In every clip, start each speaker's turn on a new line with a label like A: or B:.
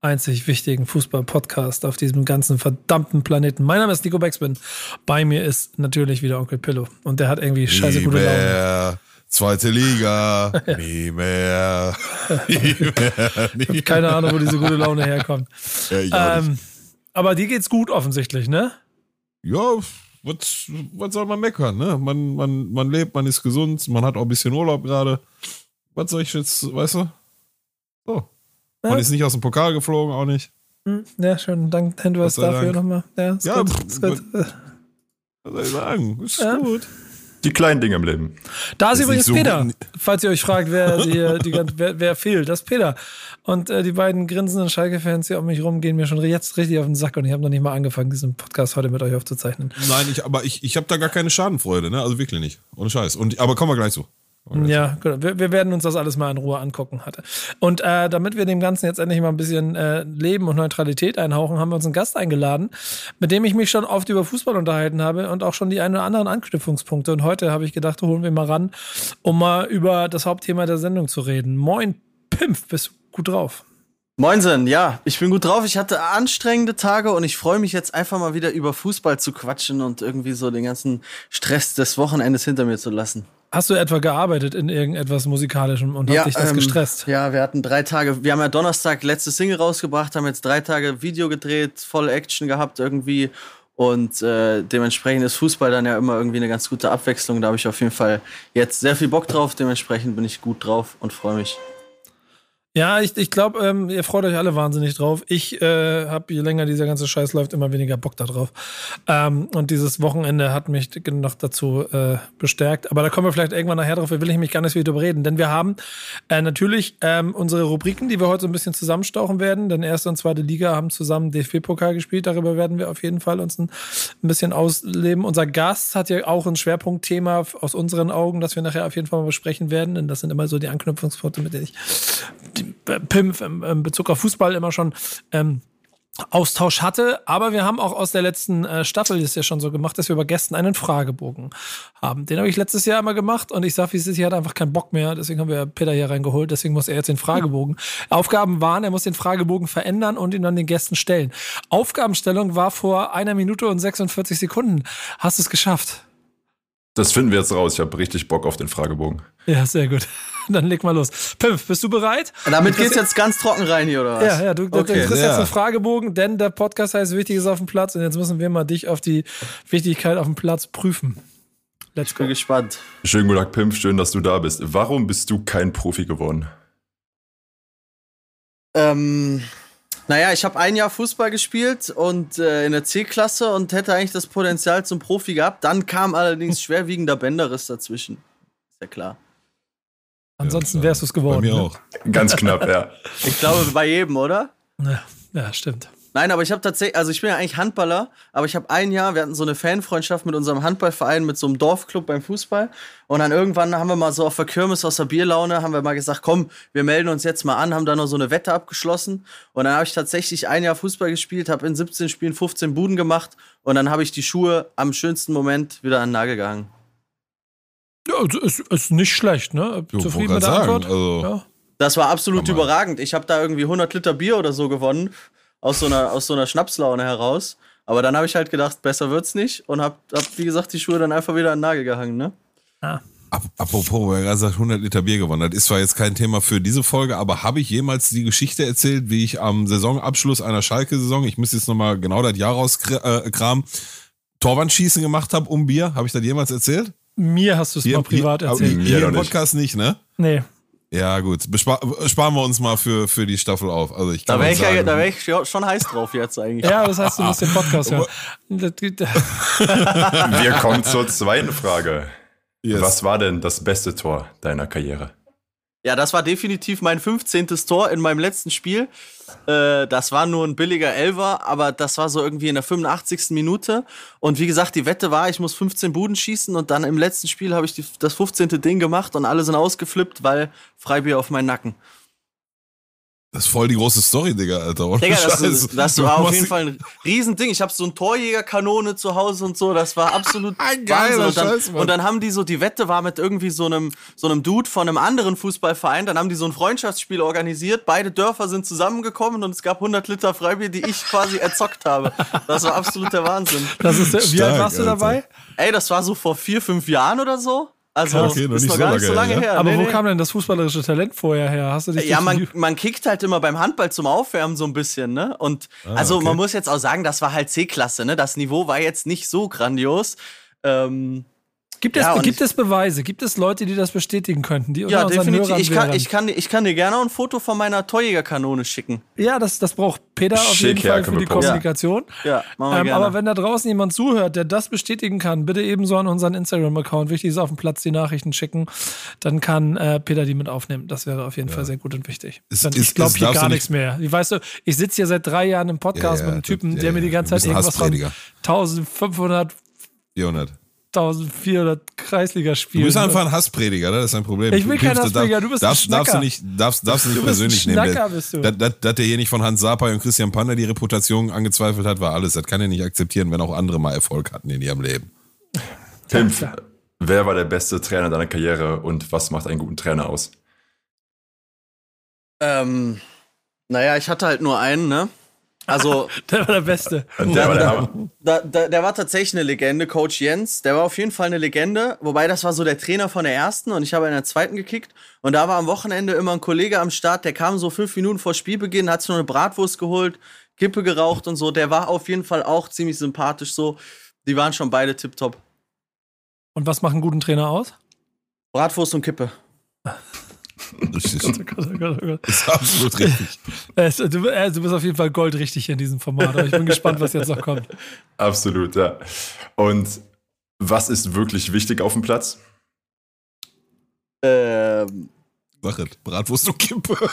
A: einzig wichtigen Fußball-Podcast auf diesem ganzen verdammten Planeten. Mein Name ist Nico Beckspin. Bei mir ist natürlich wieder Onkel Pillow. Und der hat irgendwie scheiße gute Laune.
B: mehr. Zweite Liga. Nie mehr. Nie mehr. Nie
A: Ich keine Ahnung, wo diese gute Laune herkommt.
B: Ja.
A: Ähm, aber dir geht's gut offensichtlich, ne?
B: ja was, was soll man meckern? Ne? Man, man, man lebt, man ist gesund, man hat auch ein bisschen Urlaub gerade. Was soll ich jetzt, weißt du?
A: Ja.
B: ist nicht aus dem Pokal geflogen, auch nicht.
A: Hm, Ja, schön. Dank Hinweis dafür nochmal. Ja, ist
B: Ja,
A: gut.
B: pff,
A: Ist gut.
B: Was soll ich sagen? Ist
A: Ja.
B: gut.
C: Die kleinen Dinge im Leben.
A: Da ist
B: Ist
A: übrigens
B: so
A: Peter.
B: gut.
A: Falls ihr euch fragt, wer, die, gan- wer, wer fehlt, das ist Peter. Und äh, die beiden grinsenden Schalke-Fans hier um mich rum gehen mir schon jetzt richtig auf den Sack und ich habe noch nicht mal angefangen, diesen Podcast heute mit euch aufzuzeichnen.
B: Nein, ich, aber ich, ich habe da gar keine Schadenfreude, ne? Also wirklich nicht. Ohne Scheiß. Und, aber kommen wir gleich zu.
A: Ja, genau. Wir, wir werden uns das alles mal in Ruhe angucken. Hatte. Und äh, damit wir dem Ganzen jetzt endlich mal ein bisschen äh, Leben und Neutralität einhauchen, haben wir uns einen Gast eingeladen, mit dem ich mich schon oft über Fußball unterhalten habe und auch schon die ein oder anderen Anknüpfungspunkte. Und heute habe ich gedacht, holen wir mal ran, um mal über das Hauptthema der Sendung zu reden. Moin, Pimpf, bist du gut drauf?
D: Moinsen, ja, ich bin gut drauf. Ich hatte anstrengende Tage und ich freue mich jetzt einfach mal wieder über Fußball zu quatschen und irgendwie so den ganzen Stress des Wochenendes hinter mir zu lassen.
A: Hast du etwa gearbeitet in irgendetwas Musikalischem und hat dich das
D: ähm,
A: gestresst?
D: Ja, wir hatten drei Tage, wir haben ja Donnerstag letzte Single rausgebracht, haben jetzt drei Tage Video gedreht, voll Action gehabt irgendwie. Und äh, dementsprechend ist Fußball dann ja immer irgendwie eine ganz gute Abwechslung. Da habe ich auf jeden Fall jetzt sehr viel Bock drauf. Dementsprechend bin ich gut drauf und freue mich.
A: Ja, ich, ich glaube, ähm, ihr freut euch alle wahnsinnig drauf. Ich äh, habe, je länger dieser ganze Scheiß läuft, immer weniger Bock da drauf. Ähm, und dieses Wochenende hat mich noch dazu äh, bestärkt. Aber da kommen wir vielleicht irgendwann nachher drauf. Da will ich mich gar nicht drüber reden. Denn wir haben äh, natürlich ähm, unsere Rubriken, die wir heute so ein bisschen zusammenstauchen werden. Denn erste und zweite Liga haben zusammen DFB-Pokal gespielt. Darüber werden wir auf jeden Fall uns ein, ein bisschen ausleben. Unser Gast hat ja auch ein Schwerpunktthema aus unseren Augen, das wir nachher auf jeden Fall mal besprechen werden. Denn das sind immer so die Anknüpfungspunkte, mit denen ich die Pimpf im, im Bezug auf Fußball immer schon ähm, Austausch hatte. Aber wir haben auch aus der letzten äh, Staffel das ja schon so gemacht, dass wir bei Gästen einen Fragebogen haben. Den habe ich letztes Jahr immer gemacht und ich sag, wie es ist, hier hat einfach keinen Bock mehr. Deswegen haben wir Peter hier reingeholt. Deswegen muss er jetzt den Fragebogen. Aufgaben waren, er muss den Fragebogen verändern und ihn dann den Gästen stellen. Aufgabenstellung war vor einer Minute und 46 Sekunden. Hast du es geschafft?
C: Das finden wir jetzt raus. Ich habe richtig Bock auf den Fragebogen.
A: Ja, sehr gut. Dann leg mal los. Pimpf, bist du bereit?
D: Damit geht's jetzt ganz trocken rein hier, oder was?
A: Ja, ja, du, du
D: Okay.
A: kriegst jetzt
B: Ja.
A: einen Fragebogen, denn der Podcast heißt Wichtig ist auf dem Platz und jetzt müssen wir mal dich auf die Wichtigkeit auf dem Platz prüfen. Let's
D: Ich bin
A: go.
D: gespannt.
C: Schönen guten Tag, Pimp. Schön, dass du da bist. Warum bist du kein Profi geworden?
D: Ähm, naja, ich habe ein Jahr Fußball gespielt und äh, in der C-Klasse und hätte eigentlich das Potenzial zum Profi gehabt. Dann kam allerdings schwerwiegender Bänderriss dazwischen. Ist ja klar.
A: Ansonsten wärst du es geworden.
B: Bei mir
A: ne?
B: auch.
C: Ganz knapp, ja.
D: Ich glaube, bei jedem, oder?
A: Ja, ja, stimmt.
D: Nein, aber ich habe tatsächlich, also ich bin ja eigentlich Handballer, aber ich habe ein Jahr, wir hatten so eine Fanfreundschaft mit unserem Handballverein, mit so einem Dorfclub beim Fußball. Und dann irgendwann haben wir mal so auf der Kirmes aus der Bierlaune, haben wir mal gesagt, komm, wir melden uns jetzt mal an, haben dann noch so eine Wette abgeschlossen. Und dann habe ich tatsächlich ein Jahr Fußball gespielt, habe in 17 Spielen 15 Buden gemacht und dann habe ich die Schuhe am schönsten Moment wieder an den Nagel gehangen.
A: Ja, also ist, ist nicht schlecht, ne?
B: Jo,
A: Zufrieden mit der
B: sagen,
A: Antwort?
B: also-
A: ja.
D: Das war absolut überragend. Ich habe da irgendwie 100 Liter Bier oder so gewonnen, aus so einer, aus so einer Schnapslaune heraus. Aber dann habe ich halt gedacht, besser wird's nicht und habe, hab, wie gesagt, die Schuhe dann einfach wieder an den Nagel gehangen, ne?
A: Ah.
B: Ap apropos, wo er gerade sagt, 100 Liter Bier gewonnen. Das ist zwar jetzt kein Thema für diese Folge, aber habe ich jemals die Geschichte erzählt, wie ich am Saisonabschluss einer Schalke-Saison, ich muss jetzt nochmal genau das Jahr rauskramen, Torwandschießen gemacht habe um Bier? Habe ich das jemals erzählt?
A: Mir hast du es mal privat erzählt.
B: Hier,
C: Mir
B: im. Podcast nicht, ne?
A: Nee.
B: Ja, gut. Bespar sparen wir uns mal für, für die Staffel auf. Also ich
D: Da
B: kann
D: wäre ich, ja,
B: sagen,
D: da wär ich ja schon heiß drauf jetzt eigentlich.
A: Ja, das heißt, du musst den Podcast hören.
C: Wir kommen zur zweiten Frage.
B: yes.
C: Was war denn das beste Tor deiner Karriere?
D: Ja, das war definitiv mein 15. Tor in meinem letzten Spiel. Äh, das war nur ein billiger Elfer, aber das war so irgendwie in der 85. Minute. Und wie gesagt, die Wette war, ich muss 15 Buden schießen und dann im letzten Spiel habe ich die, das 15. Ding gemacht und alle sind ausgeflippt, weil Freibier auf meinen Nacken.
B: Das ist voll die große Story, Digga, Alter. Ohne
D: Digga, das,
B: Scheiß.
D: das war auf jeden Fall ein Riesending. Ich habe so eine Torjägerkanone zu Hause und so. Das war absolut
B: Ein geiler
D: Wahnsinn. Und dann,
B: Scheiß, Mann.
D: und dann haben die so, die Wette war mit irgendwie so einem, so einem Dude von einem anderen Fußballverein. Dann haben die so ein Freundschaftsspiel organisiert. Beide Dörfer sind zusammengekommen und es gab 100 Liter Freibier, die ich quasi erzockt habe. Das war absoluter Wahnsinn.
A: Das ist, wie
B: Stark,
A: alt warst du dabei?
D: Ey, das war so vor vier, fünf Jahren oder so. Also,
B: Krass. Okay, noch
D: ist noch
B: so
D: gar nicht so
B: lange her,
D: her.
A: Aber
D: Nee,
A: wo
D: nee.
A: kam denn das fußballerische Talent vorher her? Hast du dich
D: Ja, man, man kickt halt immer beim Handball zum Aufwärmen so ein bisschen, ne? Und also
B: Ah, okay.
D: man muss jetzt auch sagen, das war halt C-Klasse, ne? Das Niveau war jetzt nicht so grandios. Ähm,
A: Gibt es,
D: Ja, und
A: gibt
D: ich-
A: es Beweise? Gibt es Leute, die das bestätigen könnten? Die unter
D: ja, definitiv. Ich kann, ich, kann, ich kann dir gerne ein Foto von meiner Torjägerkanone schicken.
A: ja, das, das braucht Peter auf
C: Schick,
A: jeden
C: ja,
A: Fall für die. Kommunikation.
D: Ja, machen wir
A: Ähm,
D: gerne.
A: aber wenn da draußen jemand zuhört, der das bestätigen kann, bitte ebenso an unseren Instagram-Account, wichtig ist auf dem Platz die Nachrichten schicken, dann kann äh, Peter die mit aufnehmen. Das wäre auf jeden Fall sehr gut und wichtig.
B: Es-
A: Dann,
B: es-
A: ich glaube
B: es
A: hier gar nichts mehr. Ich weißt du, ich sitze hier seit drei Jahren im Podcast
B: Ja, ja,
A: mit einem Typen,
B: ja,
A: der mir die
B: ja,
A: ganze Zeit irgendwas von
B: Hassprediger.
A: 1500,
B: 400.
A: 1400 Kreisliga
B: Du bist einfach ein Hassprediger, ne? das ist ein Problem.
A: Ich bin kein Hassprediger, du bist ein
B: darfst, darfst du nicht, darfst, darfst du nicht
A: Du bist ein
B: persönlich nehmen.
A: Schnacker,
B: Der-
A: bist du.
B: Dass, der hier nicht von Hans Sapai und Christian Pander die Reputation angezweifelt hat, war alles. Das kann er nicht akzeptieren, wenn auch andere mal Erfolg hatten in ihrem Leben.
A: Klar.
C: wer war der beste Trainer deiner Karriere und was macht einen guten Trainer aus?
D: ähm, naja, ich hatte halt nur einen, ne? Also,
A: der war der Beste.
C: Der war der
D: da, da, der war tatsächlich eine Legende, Coach Jens. Der war auf jeden Fall eine Legende, wobei das war so der Trainer von der ersten und ich habe in der zweiten gekickt. Und da war am Wochenende immer ein Kollege am Start, der kam so fünf Minuten vor Spielbeginn, hat sich noch eine Bratwurst geholt, Kippe geraucht und so. Der war auf jeden Fall auch ziemlich sympathisch so. Die waren schon beide tipptopp.
A: Und was macht einen guten Trainer aus?
D: Bratwurst und Kippe.
B: Richtig.
A: Oh Gott, oh Gott, oh Gott.
B: ist absolut richtig.
A: Äh, Du, du bist auf jeden Fall goldrichtig in diesem Format. Aber ich bin gespannt, was jetzt noch kommt.
C: Absolut, ja. Und was ist wirklich wichtig auf dem Platz?
D: Ähm,
B: Sag es. Bratwurst und Kippe.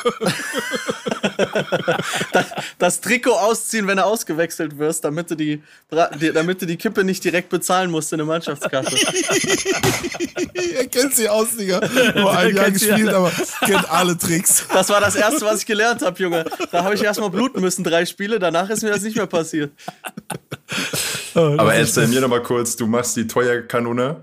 D: das Trikot ausziehen, wenn du ausgewechselt wirst, damit du die, damit du die Kippe nicht direkt bezahlen musst in der Mannschaftskasse.
B: er kennt sie aus, Digga. Nur ein Jahr gespielt,
A: alle.
B: aber kennt alle Tricks.
D: Das war das Erste, was ich gelernt habe, Junge. Da habe ich erstmal bluten müssen, drei Spiele, danach ist mir das nicht mehr passiert.
A: Oh,
C: Aber
A: das
C: erzähl mir noch mal kurz, du machst die Torjägerkanone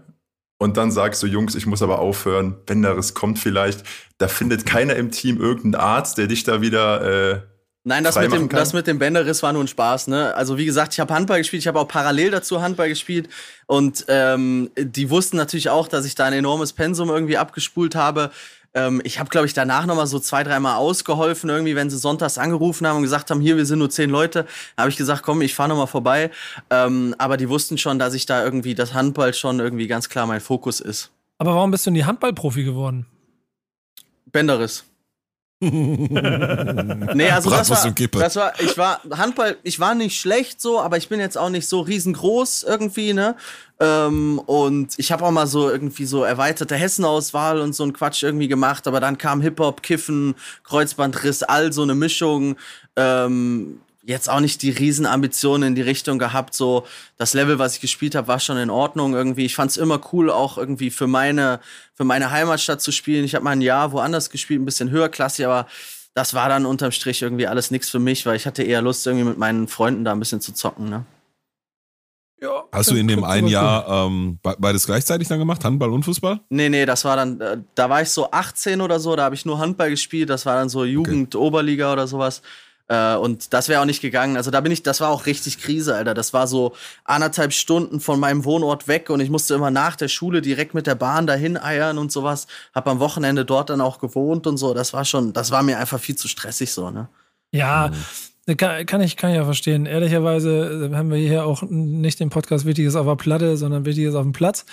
C: und dann sagst du, Jungs, ich muss aber aufhören, Benderes kommt vielleicht. Da findet keiner im Team irgendeinen Arzt, der dich da wieder äh,
D: Nein, das mit, dem,
C: kann?
D: das mit dem Bänderriss war nur ein Spaß. Ne? Also wie gesagt, ich habe Handball gespielt, ich habe auch parallel dazu Handball gespielt und ähm, die wussten natürlich auch, dass ich da ein enormes Pensum irgendwie abgespult habe. Ähm, ich habe, glaube ich, danach noch mal so zwei, dreimal ausgeholfen, irgendwie, wenn sie sonntags angerufen haben und gesagt haben, hier, wir sind nur zehn Leute, habe ich gesagt, komm, ich fahre noch mal vorbei. Ähm, aber die wussten schon, dass ich da irgendwie, das Handball schon irgendwie ganz klar mein Fokus ist.
A: Aber warum bist du nie Handballprofi geworden?
D: Bänderriss. Nee, also das war, das war, ich war Handball, ich war nicht schlecht so, aber ich bin jetzt auch nicht so riesengroß irgendwie, ne? Ähm, und ich habe auch mal so irgendwie so erweiterte Hessenauswahl und so ein Quatsch irgendwie gemacht, aber dann kam Hip-Hop, Kiffen, Kreuzbandriss, all so eine Mischung. Ähm, jetzt auch nicht die Riesenambitionen in die Richtung gehabt. So das Level, was ich gespielt habe, war schon in Ordnung irgendwie. Ich fand es immer cool, auch irgendwie für meine für meine Heimatstadt zu spielen. Ich habe mal ein Jahr woanders gespielt, ein bisschen höherklassig, aber das war dann unterm Strich irgendwie alles nichts für mich, weil ich hatte eher Lust, irgendwie mit meinen Freunden da ein bisschen zu zocken. Ne?
A: Ja,
B: Hast du in dem einen Jahr ähm, be- beides gleichzeitig dann gemacht? Handball und Fußball?
D: Nee, nee, das war dann, äh, da war ich so 18 oder so, da habe ich nur Handball gespielt, das war dann so Jugend-Oberliga oder sowas. Äh, und das wäre auch nicht gegangen. Also da bin ich, das war auch richtig Krise, Alter. Das war so anderthalb Stunden von meinem Wohnort weg und ich musste immer nach der Schule direkt mit der Bahn dahin eiern und sowas. Hab am Wochenende dort dann auch gewohnt und so. Das war schon, das war mir einfach viel zu stressig so, ne?
A: Ja, kann, kann, ich, kann ich ja verstehen. Ehrlicherweise äh, haben wir hier auch nicht den Podcast Wichtiges auf der Platte, sondern Wichtiges auf dem Platz.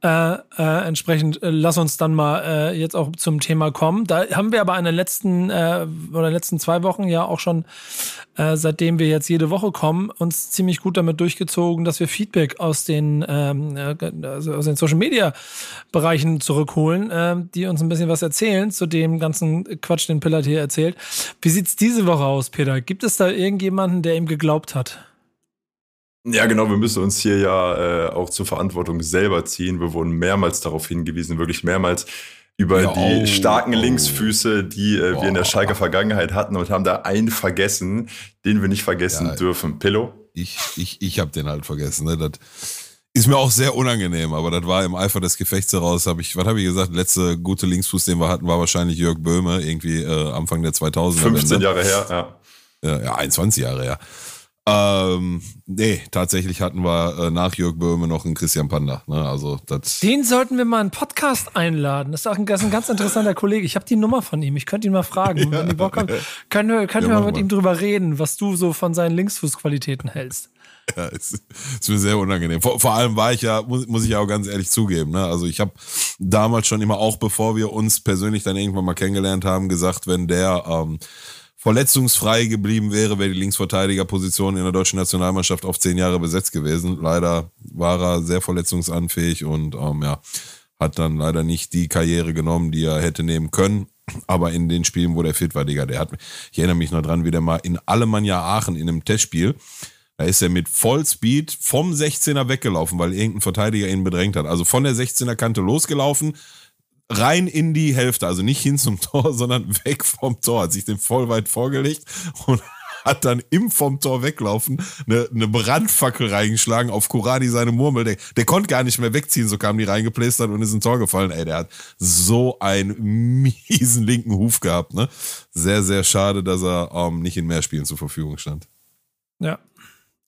A: Äh, äh, entsprechend äh, lass uns dann mal äh, jetzt auch zum Thema kommen. Da haben wir aber in den letzten äh, oder letzten zwei Wochen ja auch schon, äh, seitdem wir jetzt jede Woche kommen, uns ziemlich gut damit durchgezogen, dass wir Feedback aus den ähm, äh, also aus den Social Media Bereichen zurückholen, äh, die uns ein bisschen was erzählen zu dem ganzen Quatsch, den Pillard hier erzählt. Wie sieht's diese Woche aus, Peter? Gibt es da irgendjemanden, der ihm geglaubt hat?
C: Ja, genau, wir müssen uns hier ja äh, auch zur Verantwortung selber ziehen. Wir wurden mehrmals darauf hingewiesen, wirklich mehrmals über
B: Ja,
C: die
B: oh,
C: starken
B: oh.
C: Linksfüße, die äh, wir in der
B: Boah.
C: Schalker Vergangenheit hatten und haben da einen vergessen, den wir nicht vergessen
B: Ja.
C: dürfen. Pillow?
B: Ich, ich, ich habe den halt vergessen. Ne? Das ist mir auch sehr unangenehm, aber das war im Eifer des Gefechts heraus, habe ich, was habe ich gesagt, letzte gute Linksfuß, den wir hatten, war wahrscheinlich Jörg Böhme, irgendwie äh, Anfang der 2000er.
C: 15
B: Wende.
C: Jahre her, ja.
B: Ja, ja, 21 Jahre, ja. Ähm, nee, tatsächlich hatten wir äh, nach Jörg Böhme noch einen Christian Panda. Ne? Also das.
A: Den sollten wir mal in einen Podcast einladen. Das ist auch ein, ist ein ganz interessanter Kollege. Ich habe die Nummer von ihm. Ich könnte ihn mal fragen. Wenn die Bock haben, können wir, können
B: Ja,
A: wir mal mit
B: mal.
A: ihm drüber reden, was du so von seinen Linksfußqualitäten hältst.
B: Ja, ist, ist mir sehr unangenehm. Vor, vor allem war ich ja, muss, muss ich ja auch ganz ehrlich zugeben, ne? Also ich habe damals schon immer, auch bevor wir uns persönlich dann irgendwann mal kennengelernt haben, gesagt, wenn der ähm, verletzungsfrei geblieben wäre, wäre die Linksverteidigerposition in der deutschen Nationalmannschaft auf zehn Jahre besetzt gewesen. Leider war er sehr verletzungsanfähig und ähm, ja, hat dann leider nicht die Karriere genommen, die er hätte nehmen können. Aber in den Spielen, wo der fit war, Digga, der hat, ich erinnere mich noch dran, wie der mal in Alemannia Aachen in einem Testspiel, da ist er mit Vollspeed vom 16er weggelaufen, weil irgendein Verteidiger ihn bedrängt hat. Also von der 16er Kante losgelaufen, rein in die Hälfte, also nicht hin zum Tor, sondern weg vom Tor, hat sich den voll weit vorgelegt und hat dann im vom Tor weglaufen eine, eine Brandfackel reingeschlagen auf Kuradi seine Murmel. Der, der konnte gar nicht mehr wegziehen, so kam die reingeplästert und ist ins Tor gefallen. Ey, der hat so einen miesen linken Huf gehabt, ne? Sehr, sehr schade, dass er ähm, nicht in mehr Spielen zur Verfügung stand.
A: Ja.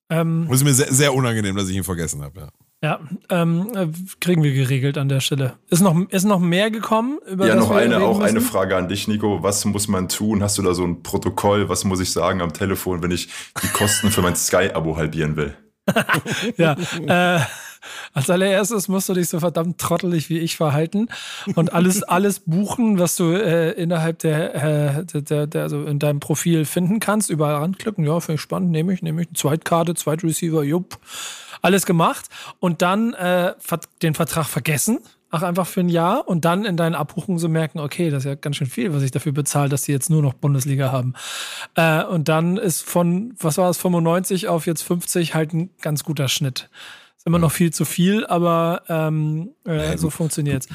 A: Ähm,
B: ist mir sehr, sehr unangenehm, dass ich ihn vergessen habe. Ja.
A: Ja, ähm, äh, kriegen wir geregelt an der Stelle. Ist noch, ist noch mehr gekommen? Über
C: Ja, noch eine, auch eine
A: müssen?
C: Frage an dich, Nico. Was muss man tun? Hast du da so ein Protokoll? Was muss ich sagen am Telefon, wenn ich die Kosten für mein Sky-Abo halbieren will?
A: Ja, äh, als allererstes musst du dich so verdammt trottelig wie ich verhalten und alles, alles buchen, was du äh, innerhalb der, äh, der, der, der, also in deinem Profil finden kannst. Überall anklicken, ja, finde ich spannend, nehme ich, nehme ich. Zweitkarte, Zweitreceiver, jupp. Alles gemacht und dann äh, den Vertrag vergessen. Ach, einfach für ein Jahr und dann in deinen Abbuchungen so merken, okay, das ist ja ganz schön viel, was ich dafür bezahle, dass die jetzt nur noch Bundesliga haben. Äh, und dann ist von, was war es, 95 auf jetzt 50 halt ein ganz guter Schnitt. Ist immer noch viel zu viel, aber ähm, äh,
B: Ja,
A: so
B: du-
A: funktioniert's.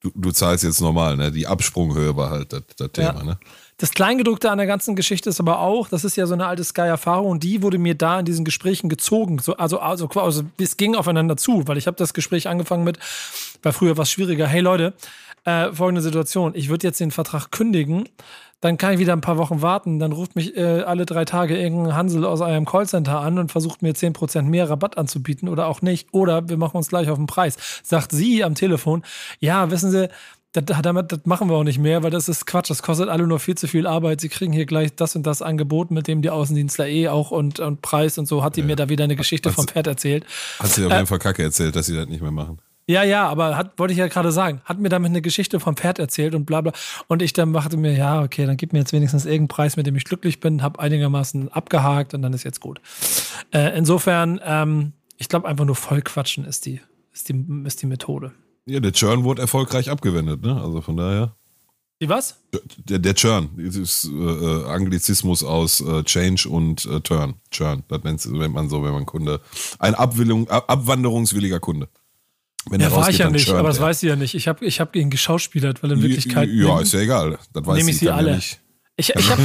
B: Du, du zahlst jetzt normal, ne? Die Absprunghöhe war halt das, das Thema,
A: Ja.
B: ne?
A: Das Kleingedruckte an der ganzen Geschichte ist aber auch, das ist ja so eine alte Sky-Erfahrung und die wurde mir da in diesen Gesprächen gezogen. So, also, also, also es ging aufeinander zu, weil ich habe das Gespräch angefangen mit, weil früher war es schwieriger, hey Leute, äh, folgende Situation, ich würde jetzt den Vertrag kündigen, dann kann ich wieder ein paar Wochen warten, dann ruft mich äh, alle drei Tage irgendein Hansel aus einem Callcenter an und versucht mir 10% mehr Rabatt anzubieten oder auch nicht. Oder wir machen uns gleich auf den Preis. Sagt sie am Telefon, ja, wissen Sie, das, damit, das machen wir auch nicht mehr, weil das ist Quatsch. Das kostet alle nur viel zu viel Arbeit. Sie kriegen hier gleich das und das Angebot, mit dem die Außendienstler eh auch und, und Preis und so. Hat die mir da wieder eine Geschichte vom Pferd erzählt.
B: Hat sie auf
A: Äh,
B: jeden Fall Kacke erzählt, dass sie das nicht mehr machen.
A: Ja, ja, aber hat, wollte ich ja gerade sagen, hat mir damit eine Geschichte vom Pferd erzählt und bla bla. Und ich dann machte mir, ja, okay, dann gib mir jetzt wenigstens irgendeinen Preis, mit dem ich glücklich bin, habe einigermaßen abgehakt und dann ist jetzt gut. Äh, insofern, ähm, ich glaube einfach nur vollquatschen ist die, ist die, ist die Methode.
B: Ja, der Churn wurde erfolgreich abgewendet, ne? Also von daher.
A: Die was?
B: Der, der Churn, das ist äh, äh, Anglizismus aus äh, Change und äh, Turn. Churn, das nennt, man so, wenn man Kunde. Ein Abwillung, ab, abwanderungswilliger Kunde. Wenn
A: Ja,
B: der
A: war ich ja nicht,
B: churnt
A: aber das
B: der.
A: weiß sie ja nicht. Ich habe ich hab ihn geschauspielert, weil in Wirklichkeit.
B: Ja, ist ja egal. Das weiß
A: Nehme ich sie alle.
B: Ja nicht.
A: Ich, ich hab,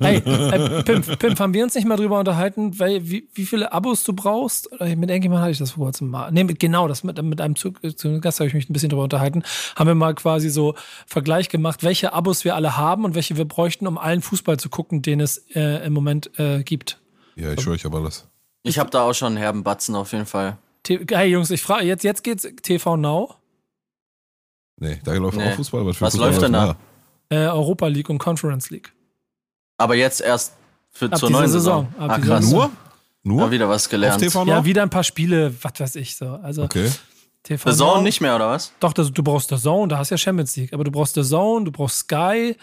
A: hey, äh, Pimp, Pimp, haben wir uns nicht mal drüber unterhalten, weil, wie, wie viele Abos du brauchst? Oder Mit irgendjemandem hatte ich das vor kurzem mal. Nee, mit, genau, das mit, mit einem Zug, zu Gast habe ich mich ein bisschen drüber unterhalten. Haben wir mal quasi so Vergleich gemacht, welche Abos wir alle haben und welche wir bräuchten, um allen Fußball zu gucken, den es äh, im Moment äh, gibt.
B: Ja, ich schwöre, ich habe alles.
D: Ich habe da auch schon einen herben Batzen auf jeden Fall.
A: T hey Jungs, ich frage, jetzt, jetzt geht's TV Now,
B: Nee, da läuft
D: Nee.
B: auch Fußball. Was, für
D: Was
B: Fußball
D: läuft denn da?
A: Äh, Europa League und Conference League.
D: Aber jetzt erst für
A: Ab
D: zur neuen
A: Saison.
D: Saison.
A: Ab
D: Ah, krass.
A: Saison.
B: Nur? Nur?
D: Mal wieder was
B: Auf
D: gelernt.
A: Ja, wieder ein paar Spiele, was weiß ich so. Also
B: okay.
D: TV The Zone nicht mehr, oder was?
A: Doch, das, du brauchst The Zone, da hast du ja Champions League. Aber du brauchst The Zone, du brauchst Sky,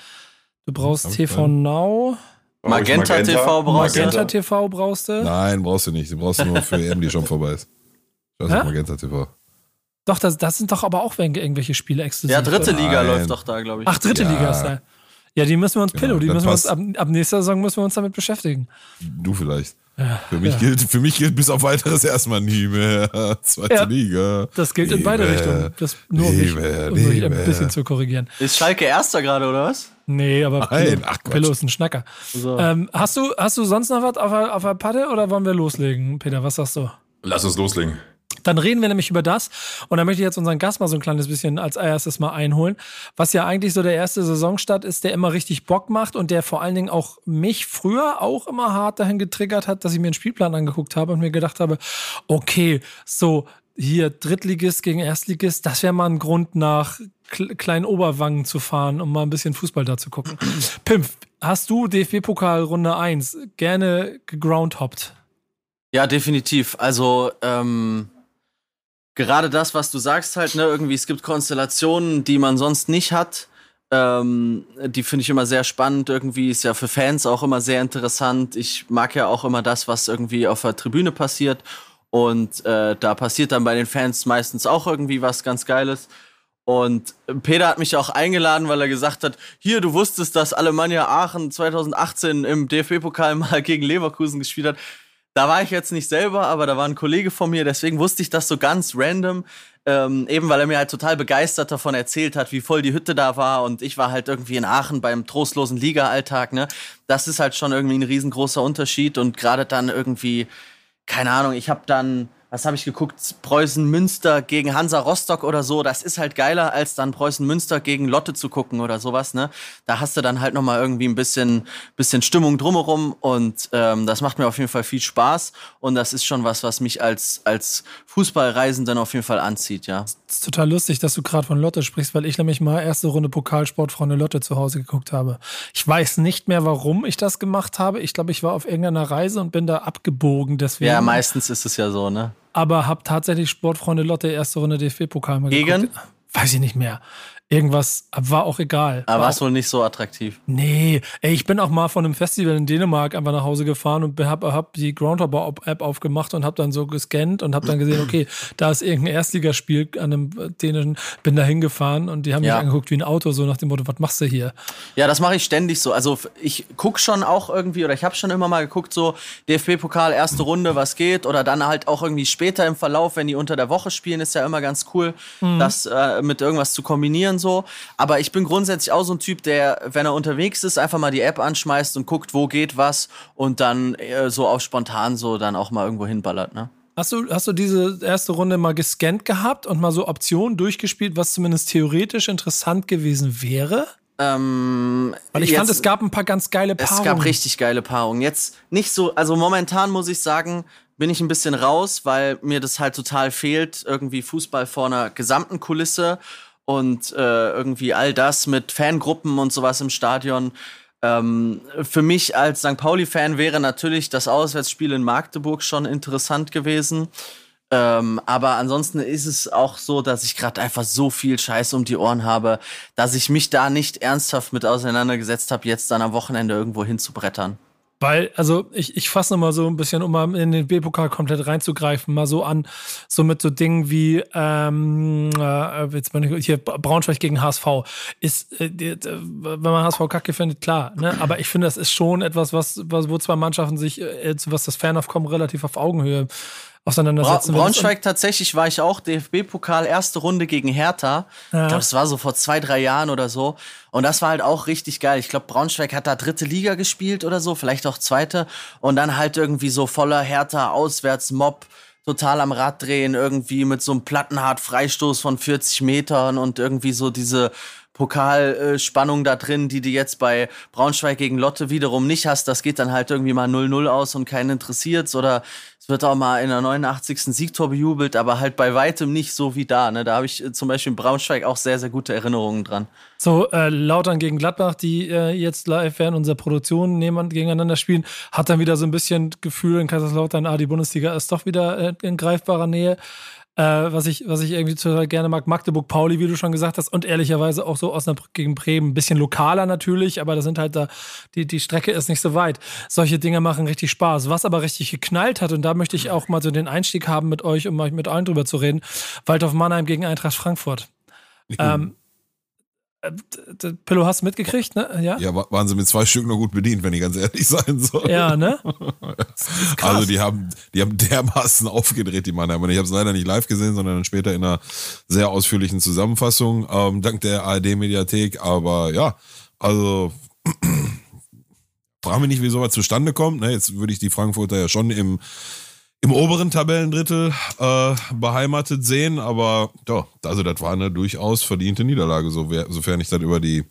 A: du brauchst TV Now.
D: Magenta, Magenta, TV brauchst
A: du. Magenta TV brauchst du?
B: Nein, brauchst du nicht. Du brauchst nur für EM, die schon vorbei ist. Das ist Magenta TV.
A: Doch, das, das sind doch aber auch irgendwelche Spiele exklusiv.
D: Ja, dritte Liga Nein. läuft doch da, glaube ich.
A: Ach, dritte
B: ja.
A: Liga ist da. Ja, die müssen wir uns, genau, Pillow, die müssen wir uns, ab, ab nächster Saison müssen wir uns damit beschäftigen.
B: Du vielleicht. Ja, für, mich ja. gilt, für mich gilt bis auf weiteres erstmal nie mehr. Zweite ja, Liga.
A: Das gilt Liebe, in beide Richtungen. Das nur um, mich, um mich ein bisschen zu korrigieren.
D: Ist Schalke Erster gerade, oder was?
A: Nee, aber Nein, Pillow, Pillow ist ein Schnacker. So. Ähm, hast, du, hast du sonst noch was auf, auf der Patte oder wollen wir loslegen, Peter? Was sagst du?
C: Lass uns loslegen.
A: Dann reden wir nämlich über das. Und da möchte ich jetzt unseren Gast mal so ein kleines bisschen als erstes mal einholen. Was ja eigentlich so der erste Saisonstart ist, der immer richtig Bock macht und der vor allen Dingen auch mich früher auch immer hart dahin getriggert hat, dass ich mir einen Spielplan angeguckt habe und mir gedacht habe, okay, so hier Drittligist gegen Erstligist, das wäre mal ein Grund nach kleinen Oberwangen zu fahren, um mal ein bisschen Fußball da zu gucken. Pimp, hast du DFB-Pokal Runde 1 gerne gegroundhoppt?
D: Ja, definitiv. Also, ähm, gerade das, was du sagst, halt, ne, irgendwie, es gibt Konstellationen, die man sonst nicht hat. Ähm, die finde ich immer sehr spannend. Irgendwie ist ja für Fans auch immer sehr interessant. Ich mag ja auch immer das, was irgendwie auf der Tribüne passiert. Und äh, da passiert dann bei den Fans meistens auch irgendwie was ganz Geiles. Und Peter hat mich auch eingeladen, weil er gesagt hat, hier, du wusstest, dass Alemannia Aachen 2018 im DFB-Pokal mal gegen Leverkusen gespielt hat. Da war ich jetzt nicht selber, aber da war ein Kollege von mir, deswegen wusste ich das so ganz random. Ähm, eben weil er mir halt total begeistert davon erzählt hat, wie voll die Hütte da war und ich war halt irgendwie in Aachen beim trostlosen Liga-Alltag, ne? Das ist halt schon irgendwie ein riesengroßer Unterschied und gerade dann irgendwie, keine Ahnung, ich habe dann was habe ich geguckt? Preußen Münster gegen Hansa Rostock oder so. Das ist halt geiler, als dann Preußen Münster gegen Lotte zu gucken oder sowas. Ne? Da hast du dann halt nochmal irgendwie ein bisschen, bisschen Stimmung drumherum und ähm, das macht mir auf jeden Fall viel Spaß. Und das ist schon was, was mich als, als Fußballreisenden auf jeden Fall anzieht, ja.
A: Das ist total lustig, dass du gerade von Lotte sprichst, weil ich nämlich mal erste Runde Pokalsport Freunde Lotte zu Hause geguckt habe. Ich weiß nicht mehr, warum ich das gemacht habe. Ich glaube, ich war auf irgendeiner Reise und bin da abgebogen. Deswegen.
D: Ja, meistens ist es ja so, ne?
A: Aber habe tatsächlich Sportfreunde Lotte erste Runde DFB-Pokal mal
D: Gegen? Geguckt.
A: Weiß ich nicht mehr irgendwas, war auch egal.
D: Aber war es wohl nicht so attraktiv.
A: Nee, ey, ich bin auch mal von einem Festival in Dänemark einfach nach Hause gefahren und hab, hab die Groundhopper-App aufgemacht und hab dann so gescannt und hab dann gesehen, okay, da ist irgendein Erstligaspiel an einem dänischen, bin da hingefahren und die haben ja. mich angeguckt wie ein Auto, so nach dem Motto, was machst du hier?
D: Ja, das mache ich ständig so. Also ich guck schon auch irgendwie, oder ich habe schon immer mal geguckt, so DFB-Pokal, erste Runde, was geht, oder dann halt auch irgendwie später im Verlauf, wenn die unter der Woche spielen, ist ja immer ganz cool, mhm. das äh, mit irgendwas zu kombinieren und so. Aber ich bin grundsätzlich auch so ein Typ, der, wenn er unterwegs ist, einfach mal die App anschmeißt und guckt, wo geht was und dann äh, so auf spontan so dann auch mal irgendwo hinballert, ne?
A: Hast du, hast du diese erste Runde mal gescannt gehabt und mal so Optionen durchgespielt, was zumindest theoretisch interessant gewesen wäre?
D: Ähm,
A: Weil ich jetzt, fand, es gab ein paar ganz geile Paarungen.
D: Es gab richtig geile Paarungen. Jetzt nicht so, also momentan muss ich sagen, bin ich ein bisschen raus, weil mir das halt total fehlt, irgendwie Fußball vor einer gesamten Kulisse und äh, irgendwie all das mit Fangruppen und sowas im Stadion. Ähm, für mich als St. Pauli-Fan wäre natürlich das Auswärtsspiel in Magdeburg schon interessant gewesen. Ähm, aber ansonsten ist es auch so, dass ich gerade einfach so viel Scheiß um die Ohren habe, dass ich mich da nicht ernsthaft mit auseinandergesetzt habe, jetzt dann am Wochenende irgendwo hinzubrettern.
A: Weil, also ich, ich fasse nochmal so ein bisschen, um mal in den B-Pokal komplett reinzugreifen, mal so an, so mit so Dingen wie, ähm, äh, jetzt mal hier Braunschweig gegen HSV. Ist, äh, wenn man HSV kacke findet, klar, ne? Aber ich finde, das ist schon etwas, was, was wo zwei Mannschaften sich, äh, was das Fanaufkommen relativ auf Augenhöhe auseinandersetzen.
D: Bra Braunschweig tatsächlich war ich auch DFB-Pokal erste Runde gegen Hertha. Ja. Ich glaube, das war so vor zwei, drei Jahren oder so. Und das war halt auch richtig geil. Ich glaube, Braunschweig hat da dritte Liga gespielt oder so, vielleicht auch zweite. Und dann halt irgendwie so voller Hertha auswärts Mob total am Rad drehen, irgendwie mit so einem plattenhart Freistoß von 40 Metern und irgendwie so diese Pokalspannung da drin, die du jetzt bei Braunschweig gegen Lotte wiederum nicht hast. Das geht dann halt irgendwie mal 0-0 aus und keinen interessiert's oder es wird auch mal in der 89. Siegtor bejubelt, aber halt bei weitem nicht so wie da. Ne? Da habe ich äh, zum Beispiel in Braunschweig auch sehr, sehr gute Erinnerungen dran.
A: So, äh, Lautern gegen Gladbach, die äh, jetzt live während unserer Produktion gegeneinander spielen, hat dann wieder so ein bisschen Gefühl in Kaiserslautern, ah, die Bundesliga ist doch wieder äh, in greifbarer Nähe. Äh, was, ich, was ich irgendwie total gerne mag. Magdeburg-Pauli, wie du schon gesagt hast, und ehrlicherweise auch so Osnabrück gegen Bremen. Ein bisschen lokaler natürlich, aber da sind halt da, die, die Strecke ist nicht so weit. Solche Dinge machen richtig Spaß. Was aber richtig geknallt hat, und da möchte ich auch mal so den Einstieg haben mit euch, um mit allen drüber zu reden, Waldhof Mannheim gegen Eintracht Frankfurt. Ähm, äh, Pillow hast du mitgekriegt, ne?
B: Ja? ja, waren sie mit zwei Stück noch gut bedient, wenn ich ganz ehrlich sein soll.
A: Ja, ne?
B: also die haben, die haben dermaßen aufgedreht, die Mannheimer. Ich habe es leider nicht live gesehen, sondern dann später in einer sehr ausführlichen Zusammenfassung, ähm, dank der ARD-Mediathek. Aber ja, also frage mich nicht, wie sowas zustande kommt. Ne? Jetzt würde ich die Frankfurter ja schon im im oberen Tabellendrittel äh, beheimatet sehen, aber doch, also das war eine durchaus verdiente Niederlage, so, sofern ich das über die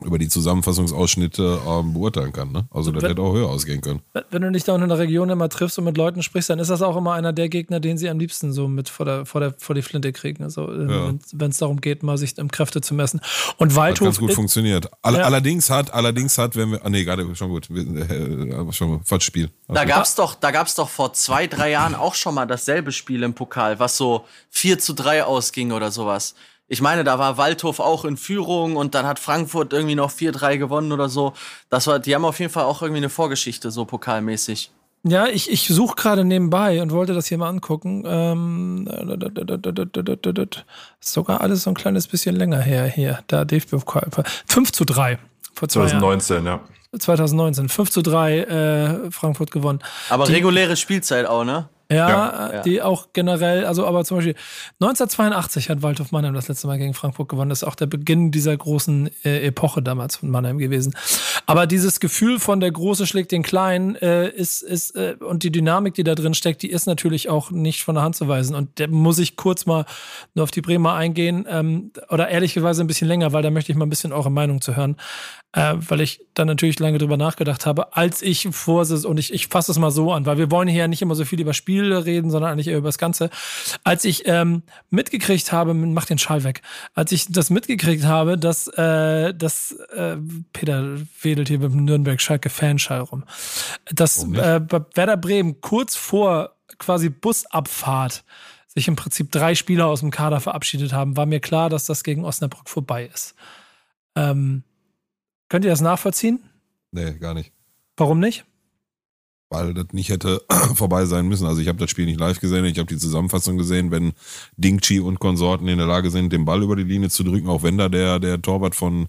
B: über die Zusammenfassungsausschnitte ähm, beurteilen kann. Ne? Also das hätte auch höher ausgehen können.
A: Wenn du dich da in der Region immer triffst und mit Leuten sprichst, dann ist das auch immer einer der Gegner, den sie am liebsten so mit vor, der, vor, der, vor die Flinte kriegen. Also äh, ja. wenn es darum geht, mal sich im Kräfte zu messen. Und Waldhof.
B: Hat ganz gut funktioniert. All, ja. Allerdings hat, allerdings hat, wenn wir. Ah nee, gerade schon gut. Äh, schon falsch Spiel.
D: Da gab's doch, da gab's doch vor zwei, drei Jahren auch schon mal dasselbe Spiel im Pokal, was so 4 zu 3 ausging oder sowas ich meine, da war Waldhof auch in Führung und dann hat Frankfurt irgendwie noch 4-3 gewonnen oder so. Das war, die haben auf jeden Fall auch irgendwie eine Vorgeschichte, so pokalmäßig.
A: Ja, ich, ich suche gerade nebenbei und wollte das hier mal angucken. Ähm, sogar alles so ein kleines bisschen länger her hier. Da DFB-Pokal. 5 zu 3.
C: Vor 2019, Jahren. ja.
A: 2019. 5 zu 3 äh, Frankfurt gewonnen.
D: Aber die, reguläre Spielzeit auch, ne?
A: Ja, ja, die auch generell, also aber zum Beispiel 1982 hat Waldhof Mannheim das letzte Mal gegen Frankfurt gewonnen. Das ist auch der Beginn dieser großen äh, Epoche damals von Mannheim gewesen. Aber dieses Gefühl von der Große schlägt den Kleinen äh, ist, ist äh, und die Dynamik, die da drin steckt, die ist natürlich auch nicht von der Hand zu weisen. Und da muss ich kurz mal nur auf die Bremer eingehen ähm, oder ehrlicherweise ein bisschen länger, weil da möchte ich mal ein bisschen eure Meinung zu hören äh, weil ich dann natürlich lange drüber nachgedacht habe, als ich vor und ich, ich fasse es mal so an, weil wir wollen hier ja nicht immer so viel über Spiele reden, sondern eigentlich eher über das Ganze. Als ich ähm, mitgekriegt habe, mach den Schall weg, als ich das mitgekriegt habe, dass, äh, dass äh, Peter wedelt hier mit dem Nürnberg-Schalke-Fanschall rum, dass äh, Werder Bremen kurz vor quasi Busabfahrt sich im Prinzip drei Spieler aus dem Kader verabschiedet haben, war mir klar, dass das gegen Osnabrück vorbei ist. Ähm, Könnt ihr das nachvollziehen?
B: Nee, gar nicht.
A: Warum nicht?
B: Weil das nicht hätte vorbei sein müssen. Also ich habe das Spiel nicht live gesehen, ich habe die Zusammenfassung gesehen, wenn Dingchi und Konsorten in der Lage sind, den Ball über die Linie zu drücken, auch wenn da der, der Torwart von,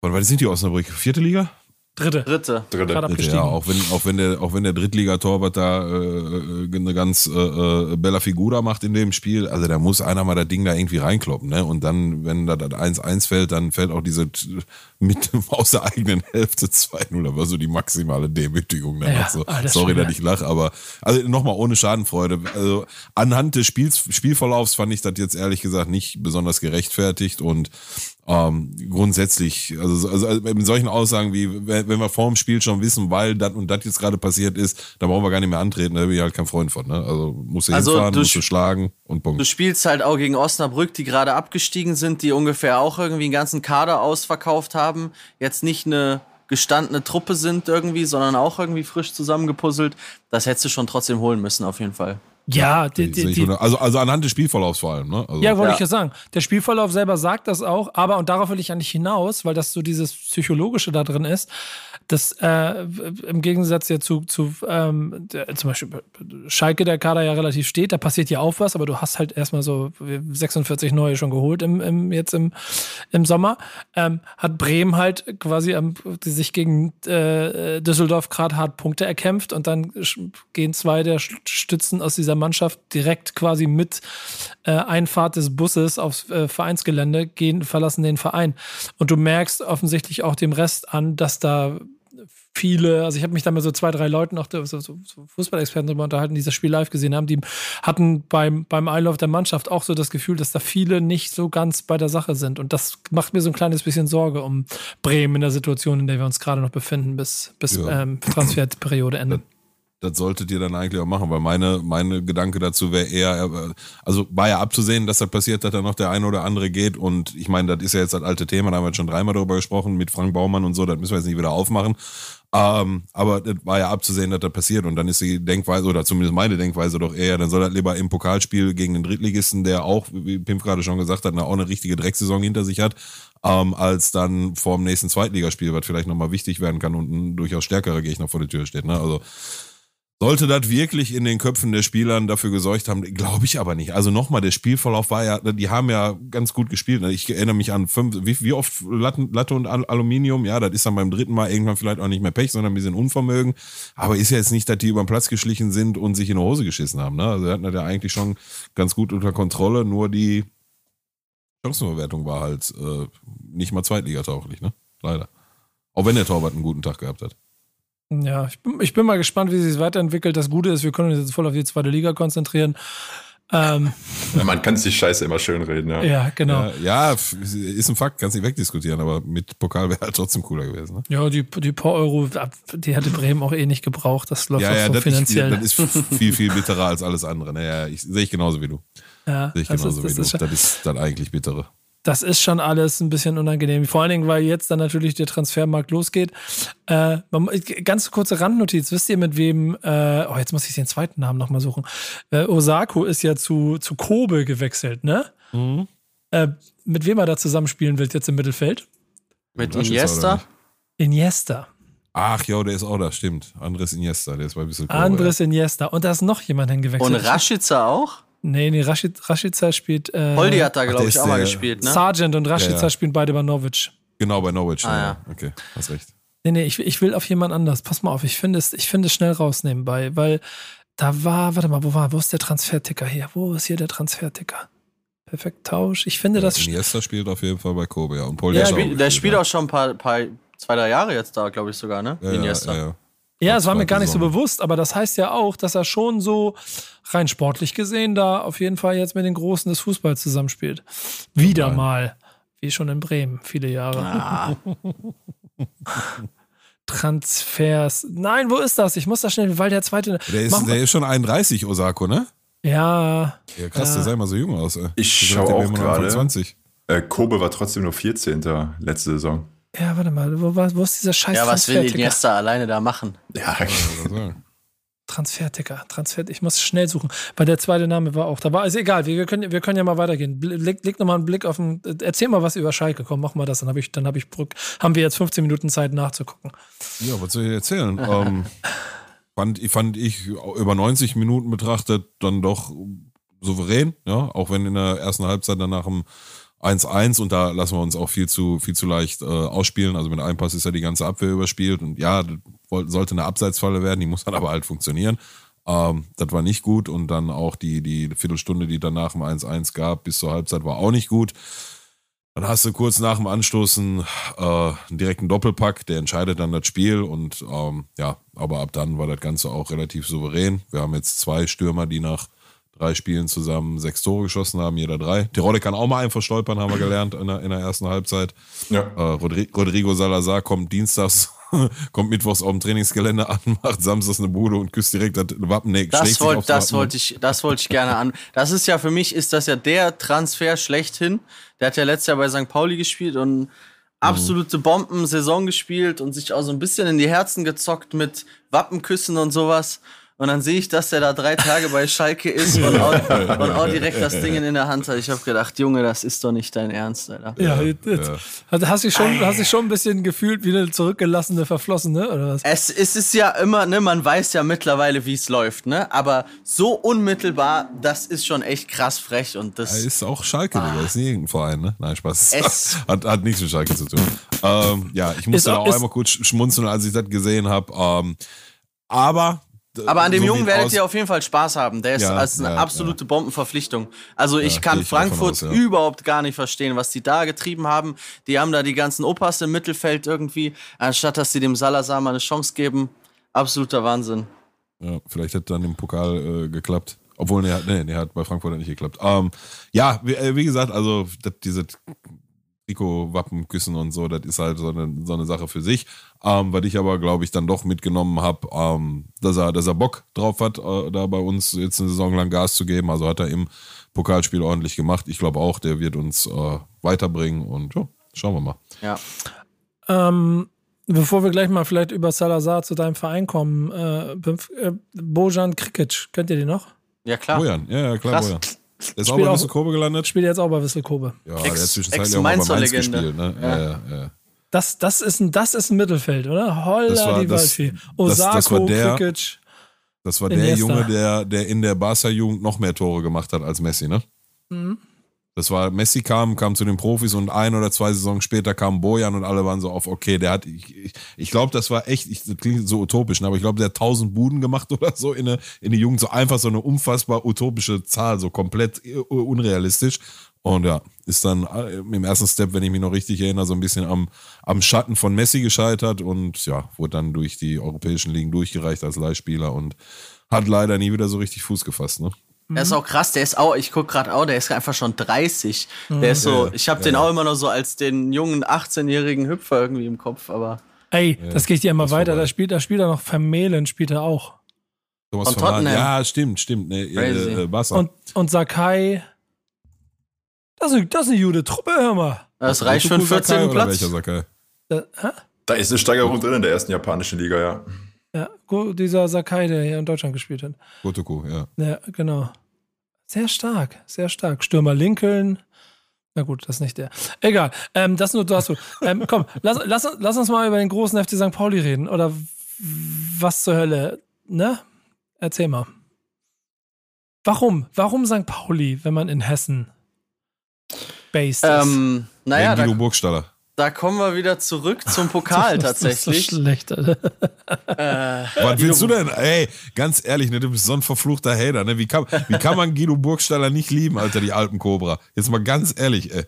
B: von, was sind die Osnabrück? Vierte Liga?
A: Dritte.
D: Dritte.
A: Dritte.
B: Dritte ja, auch wenn, auch wenn der, auch wenn der Drittligatorwart da äh, äh, eine ganz äh, äh, bella Figura macht in dem Spiel, also da muss einer mal das Ding da irgendwie reinkloppen, ne? Und dann, wenn da das 1-1 fällt, dann fällt auch diese mit aus der eigenen Hälfte 2-0. Da war so die maximale Demütigung. Ne? Ja, so. Sorry, dass ich lache, aber also nochmal ohne Schadenfreude. Also anhand des Spiels, Spielverlaufs fand ich das jetzt ehrlich gesagt nicht besonders gerechtfertigt und ähm, grundsätzlich, also, also, also mit solchen Aussagen wie, wenn, wir vor dem Spiel schon wissen, weil das und das jetzt gerade passiert ist, dann brauchen wir gar nicht mehr antreten, da bin ich halt kein Freund von. Ne? Also musst du also hinfahren, musst du schlagen und Punkt.
D: Du spielst halt auch gegen Osnabrück, die gerade abgestiegen sind, die ungefähr auch irgendwie einen ganzen Kader ausverkauft haben, jetzt nicht eine gestandene Truppe sind irgendwie, sondern auch irgendwie frisch zusammengepuzzelt. Das hättest du schon trotzdem holen müssen, auf jeden Fall.
A: Ja, die, die, die,
B: also, also anhand des Spielverlaufs vor allem. Ne? Also
A: ja, wollte ja. ich ja sagen. Der Spielverlauf selber sagt das auch, aber, und darauf will ich eigentlich hinaus, weil das so dieses Psychologische da drin ist, dass äh, im Gegensatz ja zu, zu ähm, der, zum Beispiel Schalke, der Kader ja relativ steht, da passiert ja auch was, aber du hast halt erstmal so 46 neue schon geholt im, im, jetzt im, im Sommer. Ähm, hat Bremen halt quasi ähm, sich gegen äh, Düsseldorf gerade hart Punkte erkämpft und dann gehen zwei der Stützen aus dieser Mannschaft direkt quasi mit äh, Einfahrt des Busses aufs äh, Vereinsgelände, gehen, verlassen den Verein. Und du merkst offensichtlich auch dem Rest an, dass da viele, also ich habe mich da mit so zwei, drei Leuten, auch so, so Fußballexperten darüber unterhalten, die das Spiel live gesehen haben, die hatten beim, beim Einlauf der Mannschaft auch so das Gefühl, dass da viele nicht so ganz bei der Sache sind. Und das macht mir so ein kleines bisschen Sorge um Bremen in der Situation, in der wir uns gerade noch befinden, bis, bis ja. ähm, Transferperiode endet
B: das solltet ihr dann eigentlich auch machen, weil meine, meine Gedanke dazu wäre eher, äh, also war ja abzusehen, dass das passiert, dass da noch der eine oder andere geht und ich meine, das ist ja jetzt das alte Thema, da haben wir schon dreimal darüber gesprochen mit Frank Baumann und so, das müssen wir jetzt nicht wieder aufmachen, Ähm, aber das war ja abzusehen, dass das passiert. Und dann ist die Denkweise, oder zumindest meine Denkweise doch eher, dann soll er lieber im Pokalspiel gegen den Drittligisten, der auch, wie Pimp gerade schon gesagt hat, auch eine richtige Drecksaison hinter sich hat, ähm, als dann vor dem nächsten Zweitligaspiel, was vielleicht nochmal wichtig werden kann und ein durchaus stärkerer Gegner vor der Tür steht. Ne? Also sollte das wirklich in den Köpfen der Spielern dafür gesorgt haben, glaube ich aber nicht. Also nochmal, der Spielverlauf war ja, die haben ja ganz gut gespielt. Ich erinnere mich an fünf, wie, wie oft Latten, Latte und Aluminium, ja, das ist dann beim dritten Mal irgendwann vielleicht auch nicht mehr Pech, sondern ein bisschen Unvermögen. Aber ist ja jetzt nicht, dass die über den Platz geschlichen sind und sich in die Hose geschissen haben. Ne? Also er hat das ja eigentlich schon ganz gut unter Kontrolle, nur die Chancenverwertung war halt äh, nicht mal zweitligatauglich, ne? Leider. Auch wenn der Torwart einen guten Tag gehabt hat.
A: Ja, ich bin, ich bin mal gespannt, wie sich weiterentwickelt. Das Gute ist, wir können uns jetzt voll auf die zweite Liga konzentrieren. Ähm,
C: ja, man kann sich scheiße immer schön reden, ja.
A: Ja, genau.
B: Ja, ja ist ein Fakt, kannst nicht wegdiskutieren, aber mit Pokal wäre halt trotzdem cooler gewesen. Ne?
A: Ja, die, die paar Euro, die hätte Bremen auch eh nicht gebraucht. Das läuft
B: ja, ja,
A: so
B: das
A: finanziell.
B: Ist, das ist viel, viel bitterer als alles andere. Naja, ich, sehe ich genauso wie du.
A: Ja,
B: sehe ich genauso ist, wie du. das ist dann eigentlich bittere
A: das ist schon alles ein bisschen unangenehm. Vor allen Dingen, weil jetzt dann natürlich der Transfermarkt losgeht. Äh, ganz kurze Randnotiz. Wisst ihr, mit wem, äh, oh, jetzt muss ich den zweiten Namen nochmal suchen. Äh, Osako ist ja zu, zu Kobe gewechselt, ne? Mhm. Äh, mit wem er da zusammenspielen will jetzt im Mittelfeld?
D: Mit Iniesta?
A: Iniesta.
B: Ach ja, der ist auch da, stimmt. Andres Iniesta, der ist bei ein bisschen
A: Andres Iniesta. Und da ist noch jemand hingewechselt.
D: Und Rashica auch?
A: Nee, nee, Rashid, Rashica spielt. Äh,
D: Holdi hat da, glaube ich, auch mal gespielt, ne?
A: Sargent und Rashica ja, ja. spielen beide bei Norwich.
B: Genau, bei Norwich.
D: Ah, ja.
B: Okay, hast recht.
A: Nee, nee, ich, ich will auf jemand anders. Pass mal auf, ich finde es, ich finde es schnell raus nebenbei, weil da war, warte mal, wo war, wo ist der Transferticker hier? Wo ist hier der Transferticker? Perfekt Tausch. Ich finde ja, das.
B: Iniesta spielt auf jeden Fall bei Kobe, ja. Und Paul
D: ja, spiel, der spielt auch schon ein paar, paar, zwei, drei Jahre jetzt da, glaube ich sogar, ne?
B: Ja, Iniesta. Ja, ja.
A: Ja, es war mir gar nicht so bewusst, aber das heißt ja auch, dass er schon so rein sportlich gesehen da auf jeden Fall jetzt mit den Großen des Fußballs zusammenspielt. Wieder Nein. mal. Wie schon in Bremen, viele Jahre. Ah. Transfers. Nein, wo ist das? Ich muss da schnell, weil der zweite.
B: Der ist, der ist schon 31, Osako, ne?
A: Ja.
B: Ja, krass, ja. der sah immer so jung aus. Ey.
C: Ich schaue auch gerade. Äh, Kobe war trotzdem nur 14. letzte Saison.
A: Ja, warte mal, wo, wo ist dieser scheiß
D: Ja, was will Iniesta alleine da machen?
B: Ja,
A: Transferticker, Transfer, ich muss schnell suchen, weil der zweite Name war auch da. War also egal, wir, wir, können, wir können ja mal weitergehen. Leg, leg nochmal einen Blick auf den. Erzähl mal was über Schalke, komm, mach mal das, dann habe ich, dann habe ich haben wir jetzt 15 Minuten Zeit nachzugucken.
B: Ja, was soll ich erzählen? ähm, fand, fand ich über 90 Minuten betrachtet dann doch souverän, ja, auch wenn in der ersten Halbzeit danach im 1-1 und da lassen wir uns auch viel zu, viel zu leicht äh, ausspielen. Also mit einem Pass ist ja die ganze Abwehr überspielt und ja, sollte eine Abseitsfalle werden, die muss dann aber halt funktionieren. Ähm, das war nicht gut und dann auch die, die Viertelstunde, die danach im 1-1 gab, bis zur Halbzeit war auch nicht gut. Dann hast du kurz nach dem Anstoßen äh, einen direkten Doppelpack, der entscheidet dann das Spiel und ähm, ja, aber ab dann war das Ganze auch relativ souverän. Wir haben jetzt zwei Stürmer, die nach drei Spielen zusammen sechs Tore geschossen haben, jeder drei. Tirole kann auch mal einfach stolpern, haben wir gelernt in der, in der ersten Halbzeit. Ja. Äh, Rodrigo Salazar kommt dienstags, kommt mittwochs auf dem Trainingsgelände an, macht samstags eine Bude und küsst direkt das Wappen. Nee,
D: das wollte das wollte ich, das wollte ich gerne an. Das ist ja für mich, ist das ja der Transfer schlechthin. Der hat ja letztes Jahr bei St. Pauli gespielt und absolute Bomben-Saison gespielt und sich auch so ein bisschen in die Herzen gezockt mit Wappenküssen und sowas. Und dann sehe ich, dass der da drei Tage bei Schalke ist und auch, und auch direkt das Ding in der Hand hat. Ich habe gedacht, Junge, das ist doch nicht dein Ernst, Alter.
A: Ja, jetzt, ja. hast du schon, hast dich schon ein bisschen gefühlt wie eine zurückgelassene Verflossene, oder was?
D: Es, es ist ja immer, ne, man weiß ja mittlerweile, wie es läuft, ne? Aber so unmittelbar, das ist schon echt krass frech und das.
B: Er ist auch Schalke, ah. Digga. Ist nicht irgendein Verein, ne? Nein, Spaß. Es hat, hat nichts mit Schalke zu tun. ähm, ja, ich musste auch, auch einmal kurz schmunzeln, als ich das gesehen habe. Ähm, aber
D: aber an dem so Jungen werdet ihr auf jeden Fall Spaß haben. Der ist ja, als eine ja, absolute ja. Bombenverpflichtung. Also ich kann Frankfurt aus, überhaupt gar nicht verstehen, was die da getrieben haben. Die haben da die ganzen Opas im Mittelfeld irgendwie, anstatt dass sie dem Salazar mal eine Chance geben. Absoluter Wahnsinn.
B: Ja, vielleicht hätte dann im Pokal äh, geklappt. Obwohl, nee, nee, nee, hat bei Frankfurt nicht geklappt. Ähm, ja, wie, äh, wie, gesagt, also das, diese Trikot-Wappen küssen und so, das ist halt so eine, so eine Sache für sich. Ähm, was ich aber, glaube ich, dann doch mitgenommen habe, ähm, dass, er, dass er Bock drauf hat, äh, da bei uns jetzt eine Saison lang Gas zu geben. Also hat er im Pokalspiel ordentlich gemacht. Ich glaube auch, der wird uns äh, weiterbringen und ja, schauen wir mal.
D: Ja.
A: Ähm, Bevor wir gleich mal vielleicht über Salazar zu deinem Verein kommen, äh, äh, Bojan Krikic, kennt ihr den noch?
D: Ja, klar.
B: Bojan, ja, ja klar,
D: Krass.
B: Bojan. Der ist auch
A: Spielt
B: bei Wissel Kobe gelandet.
A: Spielt jetzt auch bei Wissel Kobe.
B: Ja,
D: Ex-
B: der hat zwischenzeitlich auch mal bei Mainz gespielt. Ne? Ja. Ja, ja,
A: Das, das, ist ein, das ist ein Mittelfeld, oder? Holla
B: Das war-
A: die
B: das-
A: Waldfee.
B: das-
A: Osako,
B: das war der-
A: Krikic.
B: Das war der
A: Iniesta.
B: Junge, der, der in der Barca-Jugend noch mehr Tore gemacht hat als Messi, ne?
A: Mhm.
B: Das war, Messi kam, kam zu den Profis und ein oder zwei Saisons später kam Bojan und alle waren so auf, okay, der hat, ich, ich, ich glaube, das war echt, ich, das klingt so utopisch, ne, aber ich glaube, der hat tausend Buden gemacht oder so in, eine, in die Jugend, so einfach so eine unfassbar utopische Zahl, so komplett unrealistisch. Und ja, ist dann äh, im ersten Step, wenn ich mich noch richtig erinnere, so ein bisschen am, am Schatten von Messi gescheitert und ja, wurde dann durch die europäischen Ligen durchgereicht als Leihspieler und hat leider nie wieder so richtig Fuß gefasst, ne?
D: Der ist auch krass, der ist auch, ich guck gerade auch, der ist einfach schon 30. Der ist so,
B: Ja, ja.
D: ich habe den auch immer noch so als den jungen 18-jährigen Hüpfer irgendwie im Kopf, aber
A: Ey, das geht ja immer weiter. Da spielt, da spielt er noch Vermählen, spielt er auch.
B: Thomas Hahn.
D: Tottenham.
B: Ja, stimmt, stimmt. Ne,
D: Crazy.
B: äh, äh.
A: Und, und Sakai. Das ist, eine- das ist eine gute Truppe, hör mal.
D: das reicht für
B: Sakai
D: 14.
B: oder
D: Platz.
B: Welcher Sakai?
A: Da, hä?
C: Da ist eine Steigerung drin in der ersten japanischen Liga, ja.
A: Ja, dieser Sakai, der hier in Deutschland gespielt hat.
B: Gotoku, ja.
A: Ja, genau. Sehr stark, sehr stark. Stürmer Lincoln. Na gut, das ist nicht der. Egal. Ähm, das nur dazu. Ähm, komm, lass, lass, lass uns mal über den großen FC St. Pauli reden. Oder was zur Hölle, ne? Erzähl mal. Warum? Warum St. Pauli, wenn man in Hessen based ist?
D: Ähm, naja,
B: Wegen
D: da,
B: Guido Burgstaller.
D: Da kommen wir wieder zurück zum Pokal
A: Das ist so
D: tatsächlich.
A: schlecht, Alter.
D: äh,
B: Was willst du denn? Ey, ganz ehrlich, ne, du bist so ein verfluchter Hater, ne? Wie kann, wie kann man Guido Burgstaller nicht lieben, Alter, die Alpencobra? Jetzt mal ganz ehrlich, ey.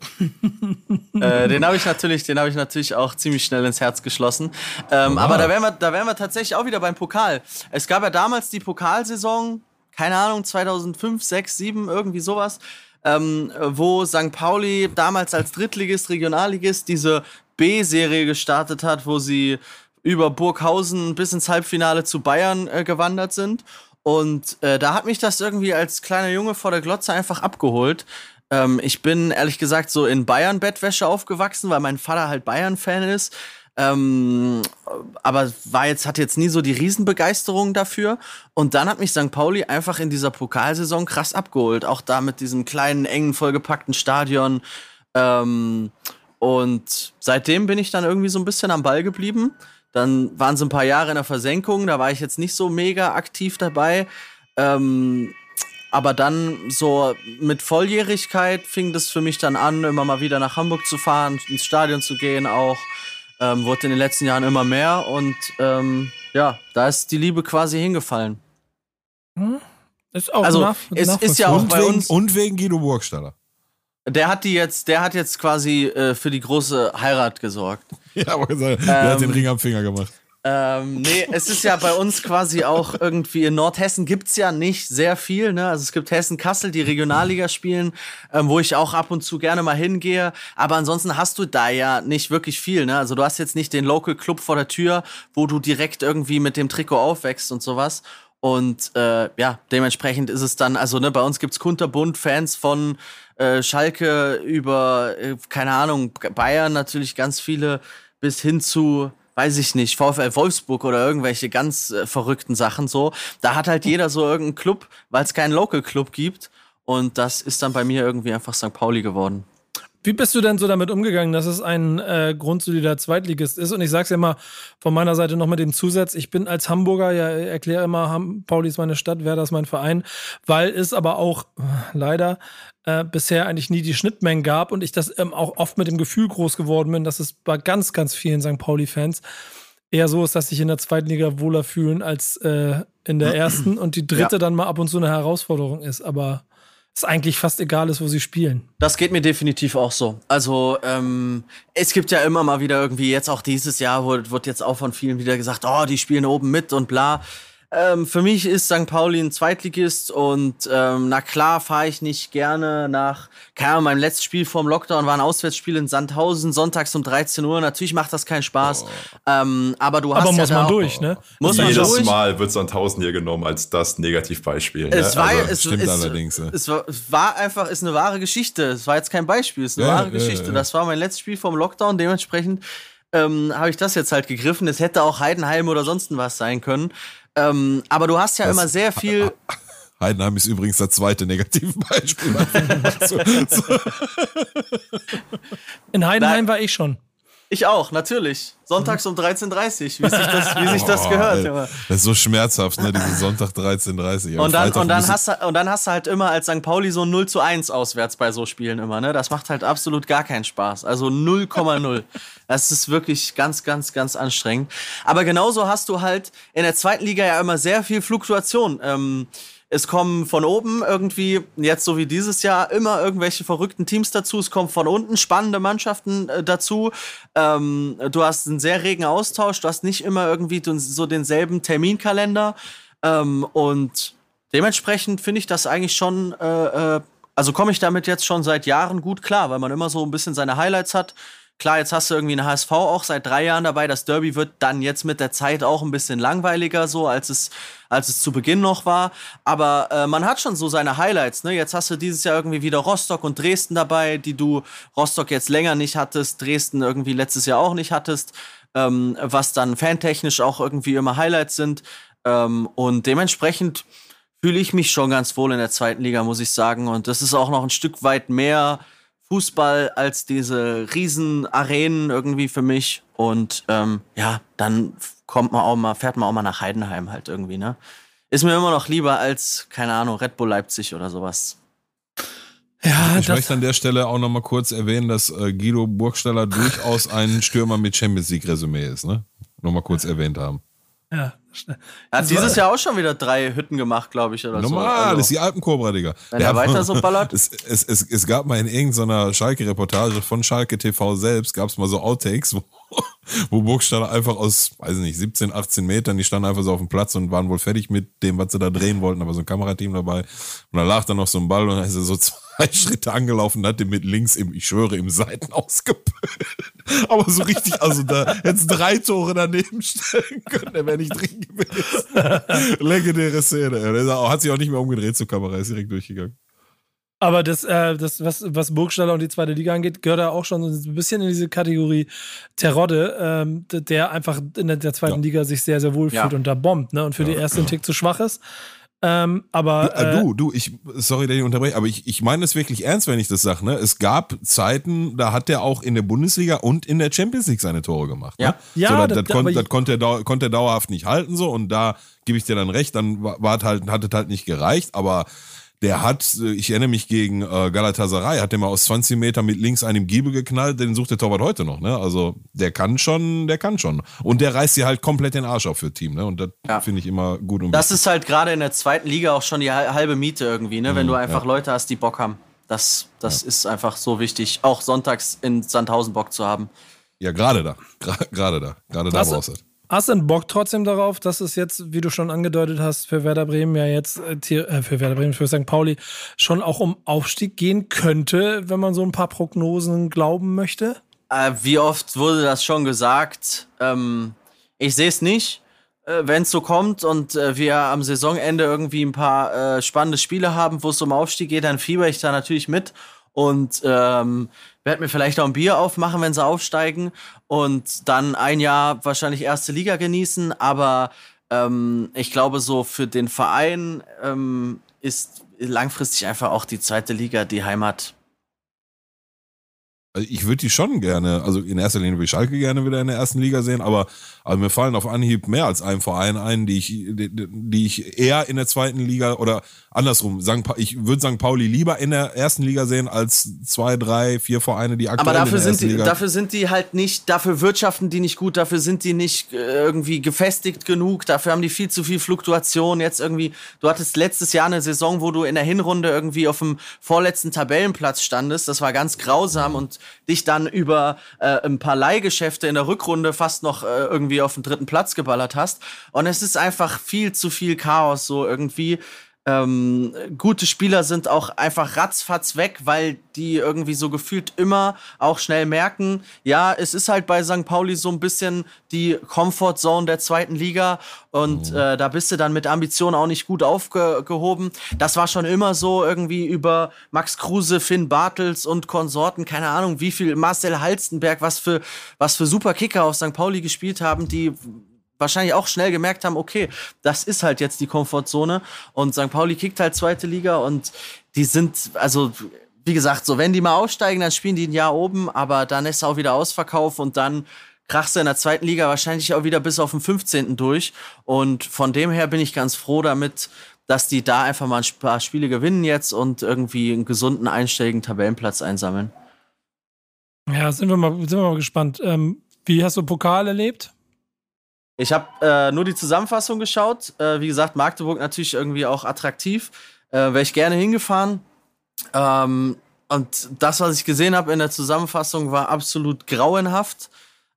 D: äh, den habe ich natürlich, den habe ich natürlich auch ziemlich schnell ins Herz geschlossen. Ähm, aber da wären wir, da wären wir tatsächlich auch wieder beim Pokal. Es gab ja damals die Pokalsaison, keine Ahnung, 2005, 6, 7, irgendwie sowas, ähm, wo St. Pauli damals als Drittligist, Regionalligist diese B-Serie gestartet hat, wo sie über Burghausen bis ins Halbfinale zu Bayern äh, gewandert sind. Und äh, da hat mich das irgendwie als kleiner Junge vor der Glotze einfach abgeholt. Ähm, ich bin ehrlich gesagt so in Bayern-Bettwäsche aufgewachsen, weil mein Vater halt Bayern-Fan ist. Ähm, aber war jetzt, hat jetzt nie so die Riesenbegeisterung dafür. Und dann hat mich St. Pauli einfach in dieser Pokalsaison krass abgeholt. Auch da mit diesem kleinen, engen, vollgepackten Stadion. Ähm, und seitdem bin ich dann irgendwie so ein bisschen am Ball geblieben. Dann waren so ein paar Jahre in der Versenkung, da war ich jetzt nicht so mega aktiv dabei. Ähm, aber dann so mit Volljährigkeit fing das für mich dann an, immer mal wieder nach Hamburg zu fahren, ins Stadion zu gehen auch. Ähm, wurde in den letzten Jahren immer mehr und ähm, ja, da ist die Liebe quasi hingefallen.
A: Ist auch
D: Also,
A: nach,
D: es ist ja auch
B: Und
D: bei
B: wegen,
D: uns-
B: und wegen Guido Burgstaller.
D: Der hat die jetzt, der hat jetzt quasi äh, für die große Heirat gesorgt.
B: Ja, aber gesagt, der hat den
D: Ähm,
B: Ring am Finger gemacht.
D: Ähm, nee, es ist ja bei uns quasi auch irgendwie in Nordhessen gibt's ja nicht sehr viel. Ne? Also es gibt Hessen-Kassel, die Regionalliga spielen, ähm, wo ich auch ab und zu gerne mal hingehe. Aber ansonsten hast du da ja nicht wirklich viel. Ne? Also du hast jetzt nicht den Local Club vor der Tür, wo du direkt irgendwie mit dem Trikot aufwächst und sowas. Und äh, ja, dementsprechend ist es dann, also ne, bei uns gibt's kunterbunt Fans von äh, Schalke über, äh, keine Ahnung, Bayern natürlich ganz viele, bis hin zu, weiß ich nicht, VfL Wolfsburg oder irgendwelche ganz äh, verrückten Sachen so. Da hat halt jeder so irgendeinen Club, weil es keinen Local Club gibt. Und das ist dann bei mir irgendwie einfach St. Pauli geworden.
A: Wie bist du denn so damit umgegangen, dass es ein äh, grundsolider Zweitligist ist? Und ich sag's ja immer von meiner Seite noch mit dem Zusatz, ich bin als Hamburger, ja, erkläre immer, Ham Pauli ist meine Stadt, Werder ist mein Verein, weil es aber auch äh, leider äh, bisher eigentlich nie die Schnittmengen gab und ich das ähm, auch oft mit dem Gefühl groß geworden bin, dass es bei ganz, ganz vielen St. Pauli-Fans eher so ist, dass sich in der zweiten Liga wohler fühlen als äh, in der ersten und die dritte
D: Ja.
A: dann mal ab und zu eine Herausforderung ist, aber es eigentlich fast egal ist, wo sie spielen.
D: Das geht mir definitiv auch so. Also ähm, es gibt ja immer mal wieder irgendwie, jetzt auch dieses Jahr, wurde, wird jetzt auch von vielen wieder gesagt, oh, die spielen oben mit und bla. Ähm, für mich ist St. Pauli ein Zweitligist und ähm, na klar fahre ich nicht gerne nach, keine Ahnung, mein letztes Spiel vorm Lockdown war ein Auswärtsspiel in Sandhausen, sonntags um 13 Uhr. Natürlich macht das keinen Spaß, ähm, aber du hast
A: Aber
D: ja
A: muss man durch, ne?
D: Muss man
C: Jedes
D: durch.
C: Mal wird Sandhausen hier genommen als das Negativbeispiel. Ne?
D: Es war,
C: also,
D: es,
B: stimmt
D: es,
B: allerdings, ja.
D: Es war, einfach, ist eine wahre Geschichte. Es war jetzt kein Beispiel, es ist eine
B: Ja,
D: wahre
B: ja,
D: Geschichte.
B: ja.
D: Das war mein letztes Spiel vom Lockdown. Dementsprechend ähm, habe ich das jetzt halt gegriffen. Es hätte auch Heidenheim oder sonst was sein können. Ähm, aber du hast ja
B: Das-
D: immer sehr viel.
B: Heidenheim ist übrigens das zweite negative Beispiel.
A: In Heidenheim
D: Nein.
A: war ich schon.
D: Ich auch, natürlich. Sonntags um 13.30 wie sich das, wie sich das
B: Oh,
D: gehört.
B: ey. Das ist so schmerzhaft, ne? Diesen Sonntag 13.30 Am
D: Und dann, und, dann hast du, und dann hast du halt immer als St. Pauli so ein 0 zu 1 auswärts bei so Spielen immer, ne? Das macht halt absolut gar keinen Spaß. Also 0,0. das ist wirklich ganz, ganz, ganz anstrengend. Aber genauso hast du halt in der zweiten Liga ja immer sehr viel Fluktuation. Ähm, es kommen von oben irgendwie, jetzt so wie dieses Jahr, immer irgendwelche verrückten Teams dazu. Es kommen von unten spannende Mannschaften äh, dazu. Ähm, du hast einen sehr regen Austausch. Du hast nicht immer irgendwie so denselben Terminkalender. Ähm, und dementsprechend finde ich das eigentlich schon, äh, äh, also komme ich damit jetzt schon seit Jahren gut klar, weil man immer so ein bisschen seine Highlights hat. Klar, jetzt hast du irgendwie eine HSV auch seit drei Jahren dabei. Das Derby wird dann jetzt mit der Zeit auch ein bisschen langweiliger, so als es, als es zu Beginn noch war. Aber äh, man hat schon so seine Highlights. Ne? Jetzt hast du dieses Jahr irgendwie wieder Rostock und Dresden dabei, die du Rostock jetzt länger nicht hattest, Dresden irgendwie letztes Jahr auch nicht hattest, ähm, was dann fantechnisch auch irgendwie immer Highlights sind. Ähm, und dementsprechend fühle ich mich schon ganz wohl in der zweiten Liga, muss ich sagen. Und das ist auch noch ein Stück weit mehr Fußball als diese riesen Arenen irgendwie für mich. Und ähm, ja, dann kommt man auch mal, fährt man auch mal nach Heidenheim halt irgendwie, ne? Ist mir immer noch lieber als, keine Ahnung, Red Bull Leipzig oder sowas.
A: Ja,
B: Ich
A: das,
B: möchte an der Stelle auch noch mal kurz erwähnen, dass äh, Guido Burgstaller durchaus ein Stürmer mit Champions League Resümee ist, ne? Noch mal kurz erwähnt haben.
A: ja,
D: Er hat dieses Jahr auch schon wieder drei Hütten gemacht, glaube ich, oder
B: Normal,
D: so. Also,
B: das ist die Alpenkobra, Digga.
D: Wenn er weiter so ballert.
B: Es, es, es, es gab mal in irgendeiner Schalke-Reportage von Schalke TV selbst, gab es mal so Outtakes, wo, wo Burgstaller einfach aus, weiß nicht, 17, 18 Metern, die standen einfach so auf dem Platz und waren wohl fertig mit dem, was sie da drehen wollten, aber so ein Kamerateam dabei. Und da lag dann noch so ein Ball und dann ist er so zwei Schritte angelaufen und hat den mit links im, ich schwöre, im Seiten ausgepölt. Aber so richtig, also da hätte drei Tore daneben stellen können, der wäre nicht drin gewesen. Legendäre Szene. Der auch- hat sich auch nicht mehr umgedreht zur Kamera, ist direkt durchgegangen.
A: Aber das, äh, das was, was Burgstaller und die zweite Liga angeht, gehört er auch schon so ein bisschen in diese Kategorie Terodde, ähm, der einfach in der, der zweiten
B: Ja.
A: Liga sich sehr, sehr wohl
D: Ja.
A: fühlt und da bombt, ne? Und für die erste ein Tick zu schwach ist. Ähm, aber
B: Du, äh,
A: äh,
B: du, du, ich, sorry, dass ich unterbreche, aber ich, ich meine es wirklich ernst, wenn ich das sage. Ne? Es gab Zeiten, da hat er auch in der Bundesliga und in der Champions League seine Tore gemacht.
D: Ja.
B: Ne?
A: Ja,
B: so, das,
A: das-
B: das, kon, das konnte, er konnte er dauerhaft nicht halten, so und da gebe ich dir dann recht, dann war, war halt, hat es halt nicht gereicht, aber der hat, äh, ich erinnere mich gegen äh, Galatasaray, hat der mal aus 20 Metern mit links einem Giebel geknallt, den sucht der Torwart heute noch, ne? Also der kann schon, der kann schon. Und der reißt dir halt komplett den Arsch auf für Team, ne? Und das
D: Ja.
B: finde ich immer gut und
D: Das ist halt gerade in der zweiten Liga auch schon die hal- halbe Miete irgendwie, ne? Wenn du einfach Leute hast, die Bock haben. Das, das ist einfach so wichtig, auch sonntags in Sandhausen Bock zu haben.
B: Ja, gerade da. Gerade da. Gerade da brauchst du es.
A: Hast du Bock trotzdem darauf, dass es jetzt, wie du schon angedeutet hast, für Werder Bremen ja jetzt, äh, äh, für Werder Bremen, für St. Pauli schon auch um Aufstieg gehen könnte, wenn man so ein paar Prognosen glauben möchte?
D: Äh, wie oft wurde das schon gesagt? Ähm, ich sehe es nicht. Äh, Wenn es so kommt und äh, wir am Saisonende irgendwie ein paar äh, spannende Spiele haben, wo es um Aufstieg geht, dann fieber ich da natürlich mit und ähm, werde mir vielleicht auch ein Bier aufmachen, wenn sie aufsteigen und dann ein Jahr wahrscheinlich erste Liga genießen. Aber ähm, ich glaube, so für den Verein ähm, ist langfristig einfach auch die zweite Liga die Heimat.
B: Also ich würde die schon gerne, also in erster Linie würde ich Schalke gerne wieder in der ersten Liga sehen, aber also mir fallen auf Anhieb mehr als ein Verein ein, die ich, die, die ich eher in der zweiten Liga oder andersrum, St. Pa ich würde St. Pauli lieber in der ersten Liga sehen als zwei, drei, vier Vereine, die aktuell
D: Aber dafür
B: in der
D: sind, die,
B: Liga
D: dafür sind die halt nicht, dafür wirtschaften die nicht gut, dafür sind die nicht äh, irgendwie gefestigt genug, dafür haben die viel zu viel Fluktuation. Jetzt irgendwie, du hattest letztes Jahr eine Saison, wo du in der Hinrunde irgendwie auf dem vorletzten Tabellenplatz standest. Das war ganz grausam und dich dann über äh, ein paar Leihgeschäfte in der Rückrunde fast noch äh, irgendwie auf den dritten Platz geballert hast. Und es ist einfach viel zu viel Chaos so irgendwie. Ähm, gute Spieler sind auch einfach ratzfatz weg, weil die irgendwie so gefühlt immer auch schnell merken, ja, es ist halt bei St. Pauli so ein bisschen die Comfort Zone der zweiten Liga und mhm. äh, da bist du dann mit Ambitionen auch nicht gut aufgehoben. Das war schon immer so irgendwie über Max Kruse, Finn Bartels und Konsorten, keine Ahnung, wie viel Marcel Halstenberg, was für, was für super Kicker auf St. Pauli gespielt haben, die wahrscheinlich auch schnell gemerkt haben, okay, das ist halt jetzt die Komfortzone und St. Pauli kickt halt zweite Liga und die sind, also wie gesagt, so wenn die mal aufsteigen, dann spielen die ein Jahr oben, aber dann ist auch wieder Ausverkauf und dann krachst du in der zweiten Liga wahrscheinlich auch wieder bis auf den 15. durch und von dem her bin ich ganz froh damit, dass die da einfach mal ein paar Spiele gewinnen jetzt und irgendwie einen gesunden, einstelligen Tabellenplatz einsammeln.
A: Ja, sind wir mal, sind wir mal gespannt. Ähm, wie hast du Pokal erlebt?
D: Ich habe äh, nur die Zusammenfassung geschaut. Äh, wie gesagt, Magdeburg natürlich irgendwie auch attraktiv. Äh, Wäre ich gerne hingefahren. Ähm, und das, was ich gesehen habe in der Zusammenfassung, war absolut grauenhaft.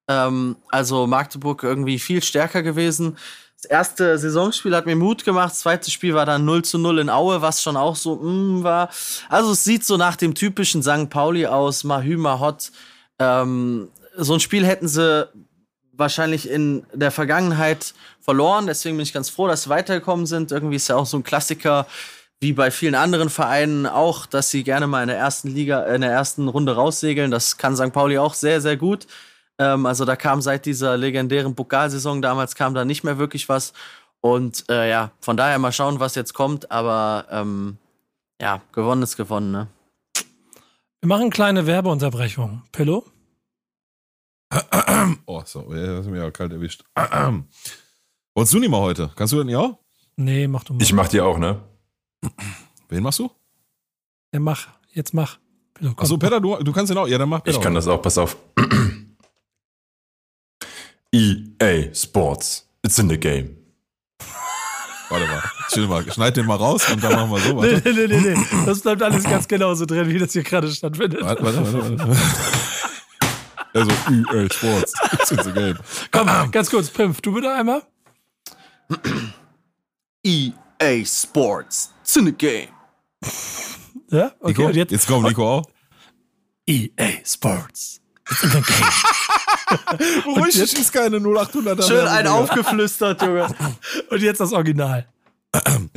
D: Ähm, also Magdeburg irgendwie viel stärker gewesen. Das erste Saisonspiel hat mir Mut gemacht. Das zweite Spiel war dann 0 zu 0 in Aue, was schon auch so mm, war. Also es sieht so nach dem typischen St. Pauli aus, Mahü Mahot. Ähm, so ein Spiel hätten sie wahrscheinlich in der Vergangenheit verloren. Deswegen bin ich ganz froh, dass sie weitergekommen sind. Irgendwie ist ja auch so ein Klassiker, wie bei vielen anderen Vereinen auch, dass sie gerne mal in der ersten Liga, in der ersten Runde raussegeln. Das kann St. Pauli auch sehr, sehr gut. Ähm, also da kam seit dieser legendären Pokalsaison damals kam da nicht mehr wirklich was. Und äh, ja, von daher mal schauen, was jetzt kommt. Aber ähm, ja, gewonnen ist gewonnen, ne?
A: Wir machen eine kleine Werbeunterbrechung. Pillow?
B: Oh, so, ja, hast mich ja kalt erwischt. Wolltest du nicht mal heute? Kannst du das nicht auch?
A: Nee, mach du mal.
C: Ich mach dir auch, ne?
B: Wen machst du?
A: Ja, mach. Jetzt mach.
B: Achso, Peter, du, du kannst den auch. Ja, dann mach
C: Peter Ich kann das auch, pass auf. EA Sports. It's in the game.
B: Warte mal, chill mal, schneid den mal raus und dann machen wir so.
A: Warte. Nee, nee, nee, nee. Das bleibt alles ganz genauso drin, wie das hier gerade stattfindet.
B: Warte, warte, warte. warte. Also EA Sports. It's in the game.
A: Komm, ganz kurz, Pimpf, du bitte einmal.
D: EA Sports. It's in the game.
A: Ja, okay.
B: Nico? Jetzt, jetzt kommt Nico auch.
A: EA Sports. It's in the game.
B: Beruhig dich, ist keine 0800er.
D: Schön ein aufgeflüstert, Junge.
A: Und jetzt das Original.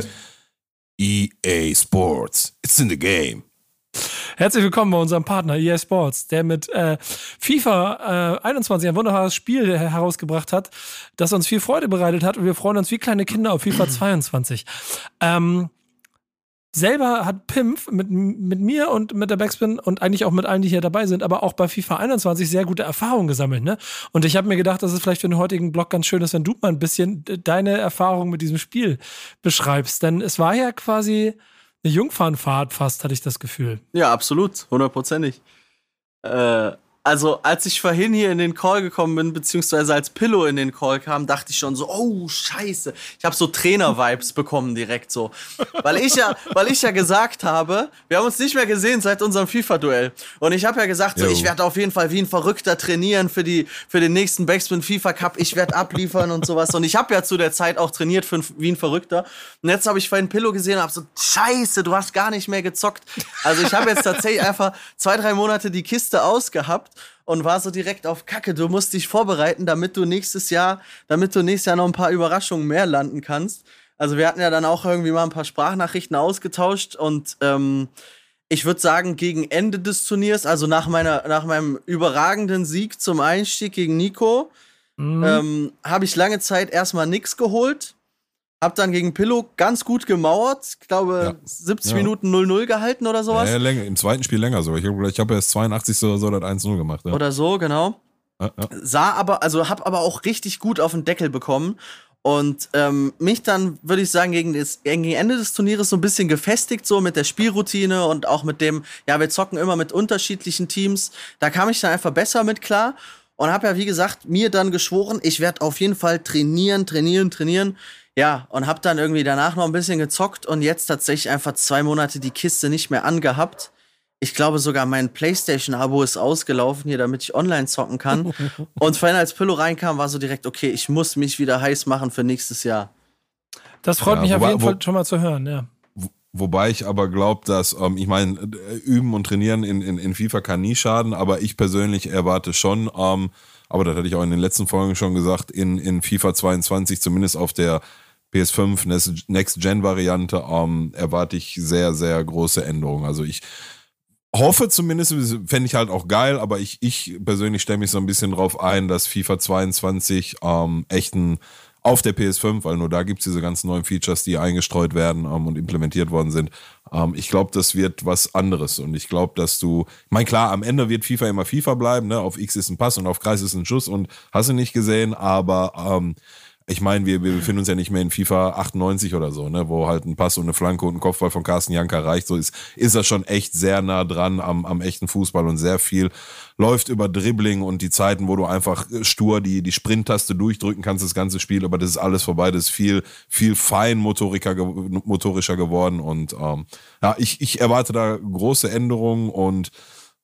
B: EA Sports. It's in the game.
A: Herzlich willkommen bei unserem Partner EA Sports, der mit äh, FIFA äh, 21 ein wunderbares Spiel herausgebracht hat, das uns viel Freude bereitet hat und wir freuen uns wie kleine Kinder auf FIFA 22. Ähm, selber hat Pimp mit, mit mir und mit der Backspin und eigentlich auch mit allen, die hier dabei sind, aber auch bei FIFA 21 sehr gute Erfahrungen gesammelt. Ne? Und ich habe mir gedacht, dass es vielleicht für den heutigen Blog ganz schön ist, wenn du mal ein bisschen deine Erfahrung mit diesem Spiel beschreibst. Denn es war ja quasi eine Jungfernfahrt fast, hatte ich das Gefühl.
D: Ja, absolut, hundertprozentig. Äh, also als ich vorhin hier in den Call gekommen bin, beziehungsweise als Pillow in den Call kam, dachte ich schon so, oh scheiße. Ich habe so Trainer-Vibes bekommen direkt so. Weil ich ja, weil ich ja gesagt habe, wir haben uns nicht mehr gesehen seit unserem FIFA-Duell. Und ich habe ja gesagt, so, ich werde auf jeden Fall wie ein Verrückter trainieren für, die, für den nächsten Backspin FIFA Cup. Ich werde abliefern und sowas. Und ich habe ja zu der Zeit auch trainiert für, wie ein Verrückter. Und jetzt habe ich vorhin Pillow gesehen und habe so, scheiße, du hast gar nicht mehr gezockt. Also ich habe jetzt tatsächlich einfach zwei, drei Monate die Kiste ausgehabt und war so direkt auf Kacke. Du musst dich vorbereiten, damit du nächstes Jahr, damit du nächstes Jahr noch ein paar Überraschungen mehr landen kannst. Also wir hatten ja dann auch irgendwie mal ein paar Sprachnachrichten ausgetauscht und ähm, ich würde sagen, gegen Ende des Turniers, also nach, meiner, nach meinem überragenden Sieg zum Einstieg gegen Nico, mhm. ähm, habe ich lange Zeit erstmal nichts geholt. Hab dann gegen Pillow ganz gut gemauert. Ich glaube, ja. 70 ja. Minuten 0-0 gehalten oder sowas.
B: Ja, ja, länger. Im zweiten Spiel länger sogar. Ich habe ich hab erst 82 oder so das 1-0 gemacht.
D: Oder so, genau. Sah aber, also hab aber auch richtig gut auf den Deckel bekommen. Und ähm, mich dann, würde ich sagen, gegen, das, gegen Ende des Turnieres so ein bisschen gefestigt, so mit der Spielroutine und auch mit dem, ja, wir zocken immer mit unterschiedlichen Teams. Da kam ich dann einfach besser mit klar und habe ja, wie gesagt, mir dann geschworen, ich werde auf jeden Fall trainieren, trainieren, trainieren. Ja, und hab dann irgendwie danach noch ein bisschen gezockt und jetzt tatsächlich einfach zwei Monate die Kiste nicht mehr angehabt. Ich glaube sogar mein PlayStation-Abo ist ausgelaufen hier, damit ich online zocken kann. und vorhin als Pillow reinkam, war so direkt, okay, ich muss mich wieder heiß machen für nächstes Jahr.
A: Das freut ja, mich auf jeden Fall schon mal zu hören, ja.
B: Wobei ich aber glaube, dass, ähm, ich meine, üben und trainieren in, in, in FIFA kann nie schaden, aber ich persönlich erwarte schon, ähm, aber das hatte ich auch in den letzten Folgen schon gesagt, in, in FIFA 22, zumindest auf der PS5 Next-Gen-Variante, ähm, erwarte ich sehr, sehr große Änderungen. Also ich hoffe zumindest, fände ich halt auch geil, aber ich, ich persönlich stelle mich so ein bisschen drauf ein, dass FIFA 22 ähm, echten auf der PS5, weil nur da gibt es diese ganzen neuen Features, die eingestreut werden ähm, und implementiert worden sind. Ähm, ich glaube, das wird was anderes und ich glaube, dass du, ich meine, klar, am Ende wird FIFA immer FIFA bleiben, ne? auf X ist ein Pass und auf Kreis ist ein Schuss und hast du nicht gesehen, aber ähm, ich meine, wir, wir befinden uns ja nicht mehr in FIFA 98 oder so, ne, wo halt ein Pass und eine Flanke und ein Kopfball von Carsten Janka reicht. So ist, ist das schon echt sehr nah dran am, am echten Fußball und sehr viel läuft über Dribbling und die Zeiten, wo du einfach stur die, die Sprint-Taste durchdrücken kannst, das ganze Spiel, aber das ist alles vorbei. Das ist viel, viel feinmotorischer motorischer geworden und ähm, ja, ich, ich erwarte da große Änderungen und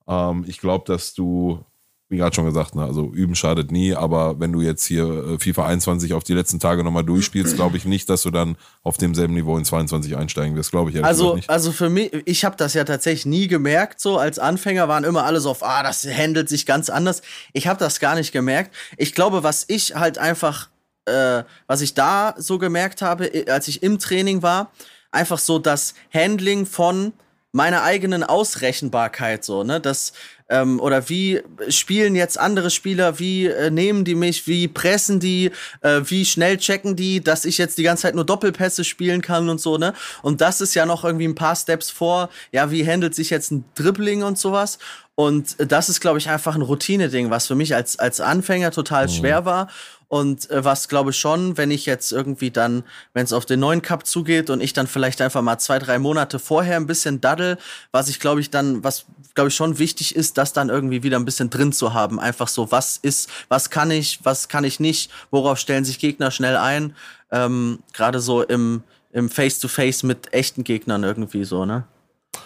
B: ähm, ich glaube, dass du wie gerade schon gesagt, ne, also üben schadet nie, aber wenn du jetzt hier äh, FIFA 21 auf die letzten Tage nochmal durchspielst, glaube ich nicht, dass du dann auf demselben Niveau in 22 einsteigen wirst, glaube ich
D: also,
B: nicht.
D: Also für mich, ich habe das ja tatsächlich nie gemerkt, so als Anfänger waren immer alle so auf, ah, das handelt sich ganz anders. Ich habe das gar nicht gemerkt. Ich glaube, was ich halt einfach, äh, was ich da so gemerkt habe, als ich im Training war, einfach so das Handling von meiner eigenen Ausrechenbarkeit so, ne? Das ähm, oder wie spielen jetzt andere Spieler, wie äh, nehmen die mich, wie pressen die, äh, wie schnell checken die, dass ich jetzt die ganze Zeit nur Doppelpässe spielen kann und so, ne? Und das ist ja noch irgendwie ein paar Steps vor, ja, wie handelt sich jetzt ein Dribbling und sowas. Und das ist, glaube ich, einfach ein Routine-Ding, was für mich als, als Anfänger total mhm. schwer war. Und äh, was glaube ich schon, wenn ich jetzt irgendwie dann, wenn es auf den neuen Cup zugeht und ich dann vielleicht einfach mal zwei, drei Monate vorher ein bisschen daddel, was ich glaube ich dann, was glaube ich schon wichtig ist, das dann irgendwie wieder ein bisschen drin zu haben. Einfach so, was ist, was kann ich, was kann ich nicht, worauf stellen sich Gegner schnell ein. Ähm, Gerade so im, im Face-to-Face -face mit echten Gegnern irgendwie so, ne?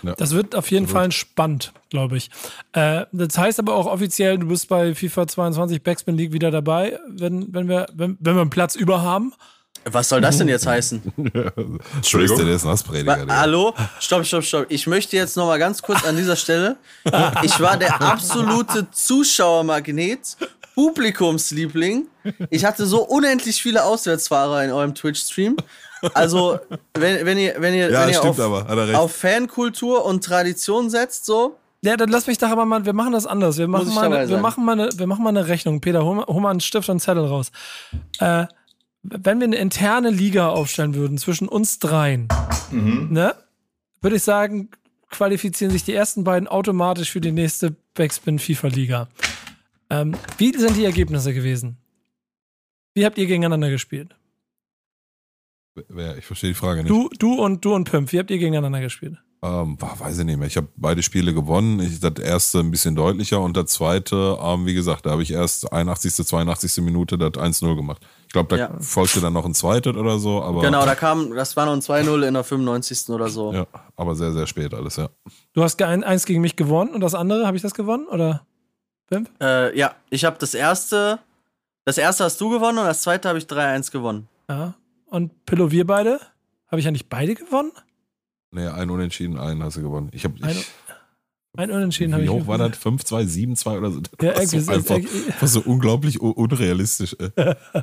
A: Ja. Das wird auf jeden Fall spannend, glaube ich. Äh, das heißt aber auch offiziell, du bist bei FIFA 22 Backspin League wieder dabei, wenn, wenn, wir, wenn, wenn wir einen Platz über haben.
D: Was soll das denn jetzt heißen?
B: Entschuldigung. Der ist
D: Nassprediger. Hallo? Stopp, stopp, stopp. Ich möchte jetzt noch mal ganz kurz an dieser Stelle. Ich war der absolute Zuschauermagnet, Publikumsliebling. Ich hatte so unendlich viele Auswärtsfahrer in eurem Twitch-Stream. Also, wenn, wenn ihr, wenn ihr,
B: ja,
D: wenn ihr
B: auf,
D: auf, Fankultur und Tradition setzt, so.
A: Ja, dann lass mich doch aber mal, wir machen das anders. Wir machen, mal eine, wir machen, mal, eine, wir machen mal eine Rechnung. Peter, hol, hol mal einen Stift und einen Zettel raus. Äh, wenn wir eine interne Liga aufstellen würden zwischen uns dreien, mhm. ne, würde ich sagen, qualifizieren sich die ersten beiden automatisch für die nächste Backspin FIFA Liga. Ähm, wie sind die Ergebnisse gewesen? Wie habt ihr gegeneinander gespielt?
B: Ich verstehe die Frage nicht.
A: Du, du und du und Pimp, wie habt ihr gegeneinander gespielt?
B: Ähm, weiß ich nicht mehr. Ich habe beide Spiele gewonnen. Ich, das erste ein bisschen deutlicher und das zweite, ähm, wie gesagt, da habe ich erst 81., 82. Minute das 1-0 gemacht. Ich glaube, da ja. folgte dann noch ein zweites oder so. Aber
D: genau, da kam, das war noch ein 2-0 in der 95. oder so.
B: Ja, aber sehr, sehr spät alles, ja.
A: Du hast eins gegen mich gewonnen und das andere, habe ich das gewonnen oder?
D: Pimp? Äh, ja, ich habe das erste, das erste hast du gewonnen und das zweite habe ich 3-1 gewonnen.
A: Ja, und Pillow, wir beide? Habe ich eigentlich beide gewonnen?
B: Nee, ein Unentschieden, einen hast du gewonnen. Ich habe.
A: Ein Unentschieden habe ich.
B: Wie hoch war das? 5-2, 7-2 oder so? Das ja, so einfach, war so unglaublich unrealistisch.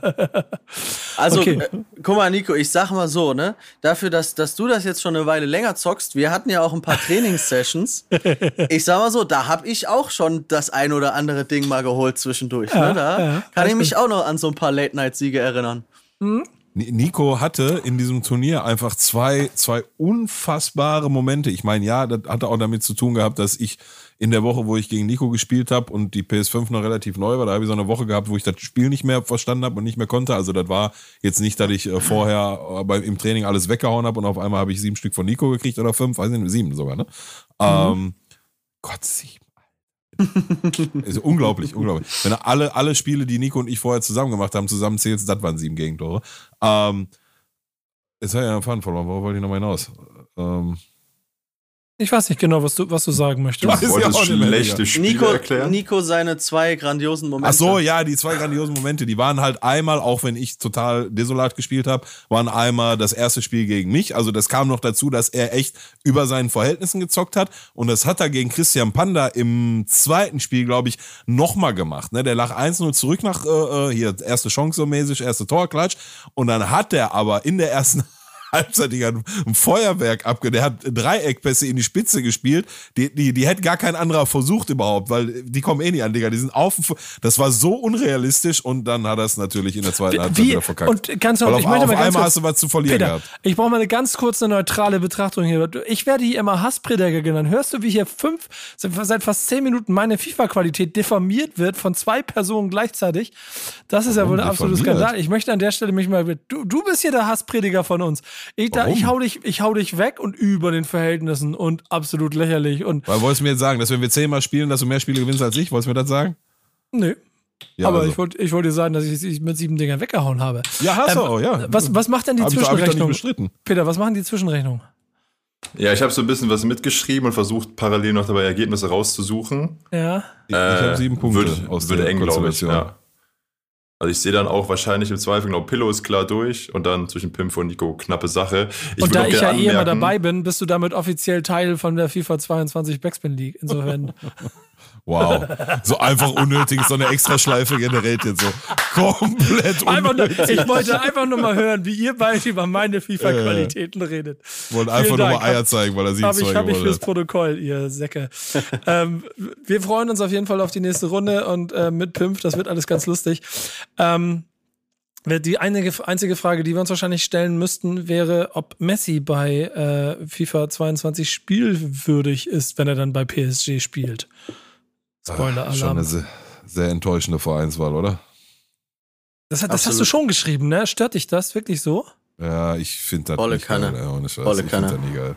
D: also, okay. äh, guck mal, Nico, ich sag mal so, ne? Dafür, dass, dass du das jetzt schon eine Weile länger zockst, wir hatten ja auch ein paar Trainingssessions. ich sag mal so, da habe ich auch schon das ein oder andere Ding mal geholt zwischendurch. Ne? Ja, ne? Da ja, kann ich mich auch noch an so ein paar Late-Night-Siege erinnern.
B: Mhm. Nico hatte in diesem Turnier einfach zwei, zwei unfassbare Momente. Ich meine, ja, das hatte auch damit zu tun gehabt, dass ich in der Woche, wo ich gegen Nico gespielt habe und die PS5 noch relativ neu war, da habe ich so eine Woche gehabt, wo ich das Spiel nicht mehr verstanden habe und nicht mehr konnte. Also das war jetzt nicht, dass ich äh, vorher äh, beim, im Training alles weggehauen habe und auf einmal habe ich sieben Stück von Nico gekriegt oder fünf, weiß nicht, sieben sogar, ne? Mhm. Ähm, Gott, sieben ist unglaublich, unglaublich. Wenn du alle, alle Spiele, die Nico und ich vorher zusammen gemacht haben, zusammenzählst, das waren sieben Gegentore. Ähm, jetzt habe ich einen Faden verloren, worauf wollte ich nochmal hinaus? Ähm,
A: Ich weiß nicht genau, was du, was du sagen möchtest.
C: Du wolltest schlechte Spiele
D: Nico,
C: erklären.
D: Nico seine zwei grandiosen Momente.
B: Ach so, ja, die zwei grandiosen Momente, die waren halt einmal, auch wenn ich total desolat gespielt habe, waren einmal das erste Spiel gegen mich. Also das kam noch dazu, dass er echt über seinen Verhältnissen gezockt hat. Und das hat er gegen Christian Panda im zweiten Spiel, glaube ich, nochmal gemacht. Ne? Der lag 1-0 zurück nach, äh, äh, hier, erste Chance so mäßig, erste Tor, Klatsch. Und dann hat er aber in der ersten Halbzeit ein Feuerwerk abge. Der hat Dreieckpässe in die Spitze gespielt. Die, die, die hätte gar kein anderer versucht überhaupt, weil die kommen eh nicht an, Digga. Die sind auf. Das war so unrealistisch und dann hat er es natürlich in der zweiten Halbzeit
A: Wie,
B: wieder verkackt.
A: und ganz
B: auf,
A: ich
B: auf
A: ganz
B: einmal hast du was zu verlieren
A: Peter,
B: gehabt.
A: ich brauche mal eine ganz kurze neutrale Betrachtung hier. Ich werde hier immer Hassprädiger genannt. Hörst du, wie hier fünf, seit fast zehn Minuten meine FIFA-Qualität diffamiert wird von zwei Personen gleichzeitig? Das ist ja wohl ein
B: Warum
A: absoluter
B: diffamiert?
A: Skandal. Ich möchte an der Stelle mich mal, du, du bist hier der Hassprediger von uns. Ich, da, ich, hau dich, ich hau dich weg und über den Verhältnissen und absolut lächerlich und
B: Weil wolltest du mir jetzt sagen, dass wenn wir zehnmal spielen, dass du mehr Spiele gewinnst als ich? Wolltest du mir das sagen?
A: nö.
B: Ja,
A: Aber
B: also.
A: ich wollte ich wollte dir sagen, dass ich sie mit sieben Dingern weggehauen habe.
B: Ja, hast du
A: Ähm,
B: auch, ja.
A: Was, was macht denn die
B: Hab ich- ich
A: Zwischenrechnung?
B: bestritten.
A: Peter, was machen die Zwischenrechnungen?
C: Ja, ich habe so ein bisschen was mitgeschrieben und versucht parallel noch dabei Ergebnisse rauszusuchen.
A: Ja.
B: Ich, ich habe sieben Punkte
C: Äh, Wird,
B: aus
C: wird
B: der
C: eng, glaube ich. Ja. Also ich sehe dann auch wahrscheinlich im Zweifel, genau, Pillow ist klar durch und dann zwischen Pimp und Nico knappe Sache. Ich
A: Und da ich ja eh immer dabei bin, bist du damit offiziell Teil von der FIFA 22 Backspin League. Insofern.
B: Wow. So einfach unnötig, so eine Extraschleife generiert jetzt so. Komplett
A: einfach nur,
B: unnötig.
A: ich wollte einfach nur mal hören, wie ihr beide über meine FIFA-Qualitäten redet.
B: Wollte einfach nur mal. Eier zeigen, weil er
A: Habe
B: Siegzeuge
A: ich, hab ich fürs Protokoll, ihr Säcke. ähm, wir freuen uns auf jeden Fall auf die nächste Runde und äh, mit Pimp, das wird alles ganz lustig. Ähm, die einige, einzige Frage, die wir uns wahrscheinlich stellen müssten, wäre, ob Messi bei äh, FIFA 22 spielwürdig ist, wenn er dann bei PSG spielt.
B: Schon eine
A: Spoiler-Alarm.
B: sehr, sehr enttäuschende Vereinswahl, oder?
A: Das, hat- das hast du schon geschrieben, ne? Stört dich das wirklich so?
B: Ja, ich finde das
D: Volle
B: nicht
D: Kanne.
B: geil. Ja, ohne Scheiß.
D: Volle
B: ich finde
D: Kanne.
B: das nie geil.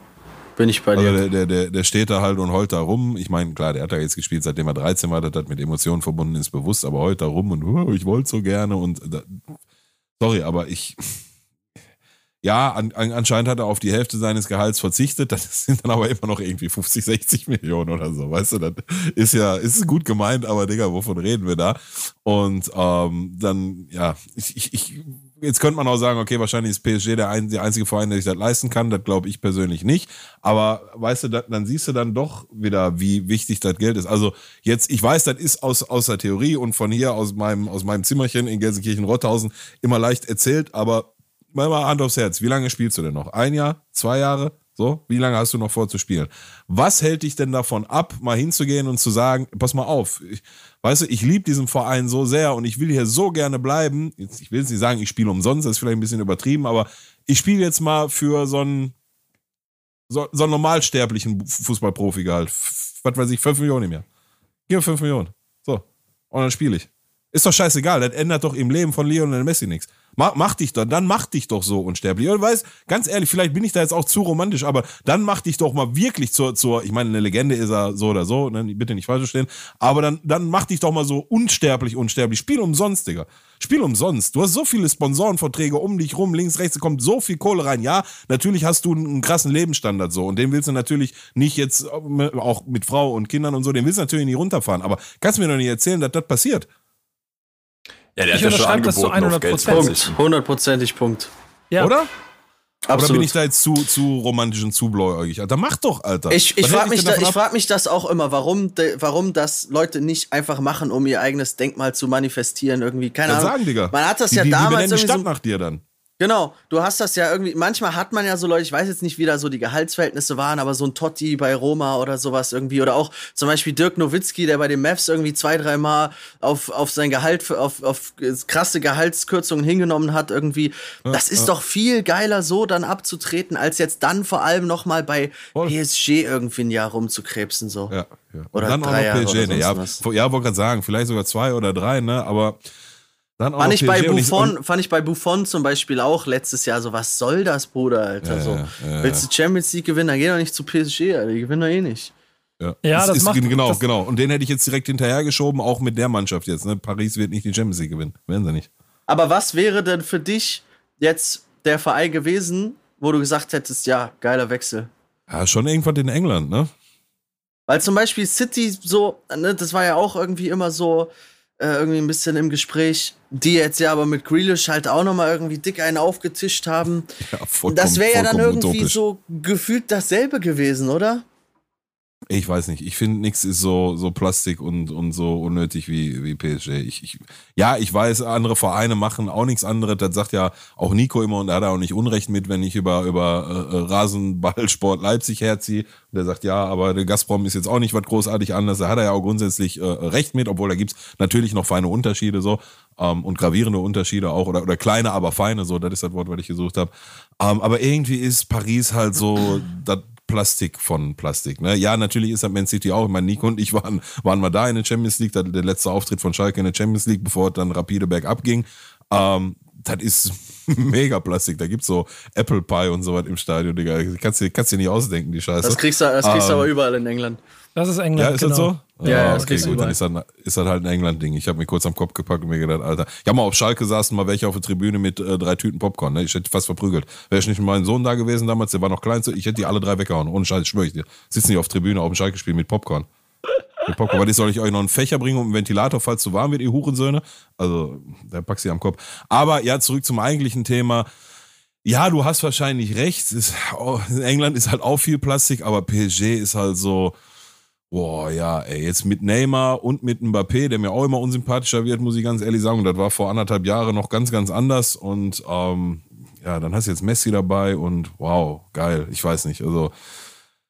D: Bin ich bei
B: Also
D: dir.
B: der, der, der, der steht da halt und heult da rum. Ich meine, klar, der hat da jetzt gespielt, seitdem er 13 war, das hat mit Emotionen verbunden ist, bewusst, aber heult da rum und "Oh, ich wollte so gerne und da, sorry, aber ich ja, an, an, anscheinend hat er auf die Hälfte seines Gehalts verzichtet. Das sind dann aber immer noch irgendwie 50, 60 Millionen oder so. Weißt du, das ist ja, ist gut gemeint, aber Digga, wovon reden wir da? Und ähm, dann, ja, ich, ich, ich, jetzt könnte man auch sagen, okay, wahrscheinlich ist PSG der, ein, der einzige Verein, der sich das leisten kann. Das glaube ich persönlich nicht. Aber weißt du, das, dann siehst du dann doch wieder, wie wichtig das Geld ist. Also jetzt, ich weiß, das ist aus, aus der Theorie und von hier aus meinem, aus meinem Zimmerchen in Gelsenkirchen-Rotthausen immer leicht erzählt, aber mal Hand aufs Herz. Wie lange spielst du denn noch? Ein Jahr? Zwei Jahre? So? Wie lange hast du noch vor zu spielen? Was hält dich denn davon ab, mal hinzugehen und zu sagen, pass mal auf, ich, weißt du, ich liebe diesen Verein so sehr und ich will hier so gerne bleiben. Jetzt, ich will jetzt nicht sagen, ich spiele umsonst, das ist vielleicht ein bisschen übertrieben, aber ich spiele jetzt mal für so einen, so, so einen normalsterblichen Fußballprofi-Gehalt. F- Was weiß ich, 5 Millionen im Jahr. Gib mir 5 Millionen. So. Und dann spiele ich. Ist doch scheißegal, das ändert doch im Leben von Lionel Messi nichts. Mach, mach dich doch, dann mach dich doch so unsterblich. Und weißt, ganz ehrlich, vielleicht bin ich da jetzt auch zu romantisch, aber dann mach dich doch mal wirklich zur, zur ich meine, eine Legende ist er so oder so, ne, bitte nicht falsch verstehen, aber dann, dann mach dich doch mal so unsterblich, unsterblich. Spiel umsonst, Digga. Spiel umsonst. Du hast so viele Sponsorenverträge um dich rum, links, rechts, kommt so viel Kohle rein. Ja, natürlich hast du einen krassen Lebensstandard so und den willst du natürlich nicht jetzt, äh, auch mit Frau und Kindern und so, den willst du natürlich nicht runterfahren. Aber kannst mir doch nicht erzählen, dass das passiert.
C: Ja, der
A: Ich
C: hat ja schon
A: unterschreibe das zu
C: angeboten, auf Geld
A: 100%.
C: zu
D: Punkt.
C: verzichten.
D: Hundertprozentig Punkt.
A: Ja.
B: Oder? Oder
D: Absolut.
B: bin ich da jetzt zu, zu romantisch und zu blauäugig? Alter, mach doch, Alter.
D: Ich, ich frage mich, da, ich frag mich das auch immer, warum, de, warum das Leute nicht einfach machen, um ihr eigenes Denkmal zu manifestieren irgendwie. Keine
B: Dann
D: Ahnung.
B: sagen, Digga.
D: Man hat das
B: die,
D: ja
B: die, die
D: damals
B: benennen die Stadt
D: so,
B: nach dir dann.
D: Genau, du hast das ja irgendwie, manchmal hat man ja so Leute, ich weiß jetzt nicht, wie da so die Gehaltsverhältnisse waren, aber so ein Totti bei Roma oder sowas irgendwie, oder auch zum Beispiel Dirk Nowitzki, der bei den Mavs irgendwie zwei, dreimal auf, auf sein Gehalt, auf, auf krasse Gehaltskürzungen hingenommen hat irgendwie. Das ist doch viel geiler so dann abzutreten, als jetzt dann vor allem nochmal bei. PSG irgendwie ein Jahr rumzukrebsen so.
B: Ja, ja.
D: Oder
B: dann auch
D: drei
B: noch
D: Jahre
B: PSG.
D: oder
B: Ne? Ja, ja wollte gerade sagen, vielleicht sogar zwei oder drei, ne? Aber auch
D: Fand
B: noch
D: ich, bei Buffon, fand ich bei Buffon zum Beispiel auch letztes Jahr so, was soll das, Bruder, Alter?
B: Ja,
D: so,
B: ja, ja,
D: willst du Champions League gewinnen, dann geh doch nicht zu PSG, Alter, die gewinnen doch eh nicht.
B: Ja,
A: Ja, das
B: ist,
A: macht-
B: genau,
A: das-
B: genau. Und den hätte ich jetzt direkt hinterhergeschoben, auch mit der Mannschaft jetzt. Ne? Paris wird nicht die Champions League gewinnen. Werden sie nicht.
D: Aber was wäre denn für dich jetzt der Verein gewesen, wo du gesagt hättest, ja, geiler Wechsel?
B: Ja, schon irgendwas in England, ne?
D: Weil zum Beispiel City so, ne, das war ja auch irgendwie immer so, äh, irgendwie ein bisschen im Gespräch, die jetzt ja aber mit Grealish halt auch nochmal irgendwie dick einen aufgetischt haben. Ja, das wäre ja dann irgendwie utopisch. so gefühlt dasselbe gewesen, oder?
B: Ich weiß nicht. Ich finde, nichts ist so, so Plastik und, und so unnötig wie, wie PSG. Ich, ich, ja, ich weiß, andere Vereine machen auch nichts anderes. Das sagt ja auch Nico immer und er hat auch nicht Unrecht mit, wenn ich über, über äh, äh Rasenballsport Leipzig herziehe. Und der sagt, ja, aber der Gazprom ist jetzt auch nicht was großartig anders. Da hat er ja auch grundsätzlich äh, Recht mit, obwohl da gibt's natürlich noch feine Unterschiede so ähm, und gravierende Unterschiede auch oder, oder kleine, aber feine, so, das ist das Wort, was ich gesucht habe. Ähm, aber irgendwie ist Paris halt so das Plastik von Plastik. Ne? Ja, natürlich ist das Man City auch. Mein Nico und ich waren, waren mal da in der Champions League, der letzte Auftritt von Schalke in der Champions League, bevor es dann rapide bergab ging. Ähm, das ist mega Plastik. Da gibt's so Apple Pie und sowas im Stadion, Digga. Kannst du kannst dir nicht ausdenken, die Scheiße.
D: Das kriegst du, das kriegst du ähm, aber überall in England.
A: Das ist England.
B: Ja, ist
A: genau.
B: das so?
A: Ja, ja
B: okay, gut, überall. dann ist das, ist das halt ein England-Ding. Ich habe mir kurz am Kopf gepackt und mir gedacht, Alter. Ja, mal auf Schalke saßen mal welche auf der Tribüne mit äh, drei Tüten Popcorn. Ne? Ich hätte fast verprügelt. Wäre ich nicht mit meinem Sohn da gewesen damals, der war noch klein, ich hätte die alle drei weggehauen. Ohne Scheiß, schwöre ich dir. Sitzen die auf der Tribüne auf dem Schalke-Spiel mit Popcorn. Mit Popcorn. Weil soll ich euch noch einen Fächer bringen und einen Ventilator, falls zu warm wird, ihr Hurensöhne. Also, da packst du am Kopf. Aber ja, zurück zum eigentlichen Thema. Ja, du hast wahrscheinlich recht. Ist, oh, in England ist halt auch viel Plastik, aber PSG ist halt so, Boah, ja, ey, jetzt mit Neymar und mit Mbappé, der mir auch immer unsympathischer wird, muss ich ganz ehrlich sagen. Und das war vor anderthalb Jahren noch ganz, ganz anders. Und ähm, ja, dann hast du jetzt Messi dabei und wow, geil. Ich weiß nicht. Also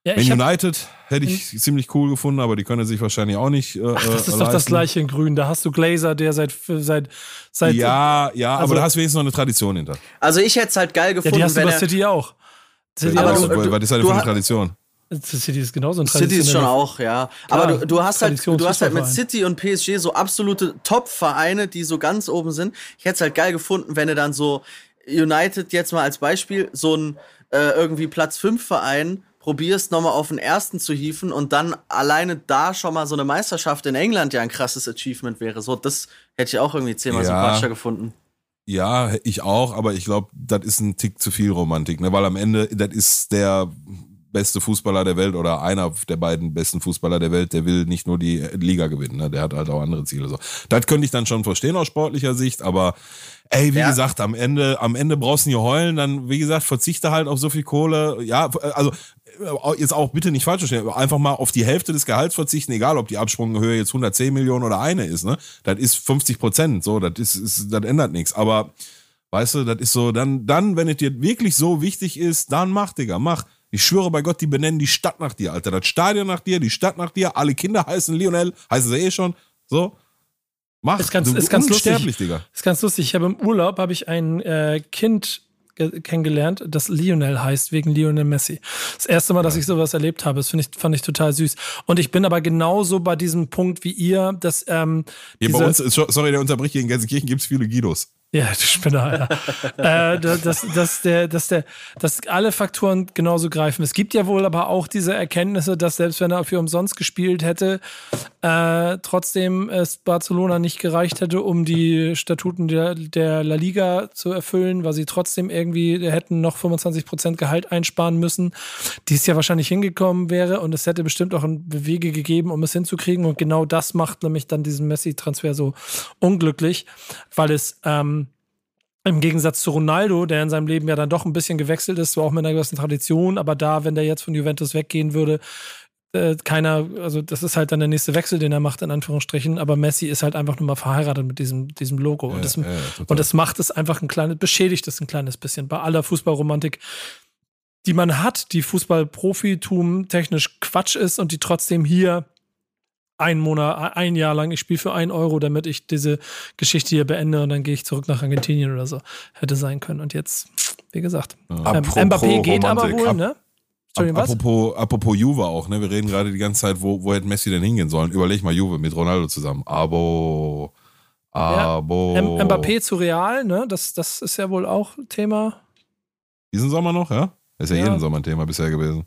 B: ja, Man United hätte ich hm? ziemlich cool gefunden, aber die können sich wahrscheinlich auch nicht. Äh, Ach,
A: das ist leisten. doch das gleiche in Grün. Da hast du Glazer, der seit seit seit.
B: Ja, ja, also, aber da hast du wenigstens noch eine Tradition hinter.
D: Also ich hätte es halt geil gefunden.
A: Ja, die hast du bei City auch.
B: City aber auch. Du, was ist das für eine Tradition?
A: City ist genauso ein
D: City ist schon auch, ja. Klar, Aber du, du hast halt, du hast halt mit City und PSG so absolute Top-Vereine, die so ganz oben sind. Ich hätte es halt geil gefunden, wenn du dann so United jetzt mal als Beispiel so ein äh, irgendwie Platz 5 Verein probierst nochmal auf den ersten zu hieven und dann alleine da schon mal so eine Meisterschaft in England ja ein krasses Achievement wäre. So, das hätte ich auch irgendwie zehnmal ja. sympathischer gefunden.
B: Ja, ich auch, aber ich glaube, das ist ein Tick zu viel Romantik, ne? Weil am Ende, das ist der beste Fußballer der Welt oder einer der beiden besten Fußballer der Welt, der will nicht nur die Liga gewinnen, ne? der hat halt auch andere Ziele. So. Das könnte ich dann schon verstehen aus sportlicher Sicht, aber ey, wie ja. gesagt, am Ende, am Ende brauchst du nicht heulen, dann, wie gesagt, verzichte halt auf so viel Kohle. Ja, also jetzt auch bitte nicht falsch verstehen, einfach mal auf die Hälfte des Gehalts verzichten, egal ob die Absprunghöhe jetzt 110 Millionen oder eine ist, ne? Das ist 50 Prozent, so, das ist, ist das ändert nichts. Aber weißt du, das ist so, dann, dann, wenn es dir wirklich so wichtig ist, dann mach, Digga, mach. Ich schwöre bei Gott, die benennen die Stadt nach dir, Alter. Das Stadion nach dir, die Stadt nach dir, alle Kinder heißen Lionel, heißen sie eh schon. So. Mach,
A: ist ganz, du, ist ganz lustig, Digga. Ist ganz lustig. Ich habe im Urlaub habe ich ein äh, Kind kennengelernt, das Lionel heißt, wegen Lionel Messi. Das erste Mal, dass ich sowas erlebt habe, das ich, fand ich total süß. Und ich bin aber genauso bei diesem Punkt wie ihr, dass ähm,
B: Hier bei uns, sorry, der unterbricht hier in Gelsenkirchen gibt es viele Guidos.
A: Ja, du Spinner, ja. äh, dass, dass, der, dass, der, dass alle Faktoren genauso greifen. Es gibt ja wohl aber auch diese Erkenntnisse, dass selbst wenn er für umsonst gespielt hätte, äh, trotzdem es Barcelona nicht gereicht hätte, um die Statuten der, der La Liga zu erfüllen, weil sie trotzdem irgendwie hätten noch 25% Gehalt einsparen müssen, die es ja wahrscheinlich hingekommen wäre und es hätte bestimmt auch Wege gegeben, um es hinzukriegen. Und genau das macht nämlich dann diesen Messi-Transfer so unglücklich, weil es ähm, im Gegensatz zu Ronaldo, der in seinem Leben ja dann doch ein bisschen gewechselt ist, zwar auch mit einer gewissen Tradition, aber da, wenn der jetzt von Juventus weggehen würde, äh, keiner, also das ist halt dann der nächste Wechsel, den er macht, in Anführungsstrichen, aber Messi ist halt einfach nur mal verheiratet mit diesem, diesem Logo. Ja, und, das, ja, und das macht es einfach ein kleines, beschädigt es ein kleines bisschen bei aller Fußballromantik, die man hat, die Fußballprofitum technisch Quatsch ist und die trotzdem hier ein Monat, ein Jahr lang, ich spiele für einen Euro, damit ich diese Geschichte hier beende und dann gehe ich zurück nach Argentinien oder so. Hätte sein können. Und jetzt, wie gesagt, ja. ähm, Mbappé geht aber wohl, ne?
B: Apropos, apropos Juve auch, ne? Wir reden gerade die ganze Zeit, wo, wo hätte Messi denn hingehen sollen? Überleg mal Juve mit Ronaldo zusammen. Abo. Abo.
A: Ja, Mbappé zu Real, ne? Das, das ist ja wohl auch Thema.
B: Diesen Sommer noch, ja? Ist ja, ja. jeden Sommer ein Thema bisher gewesen.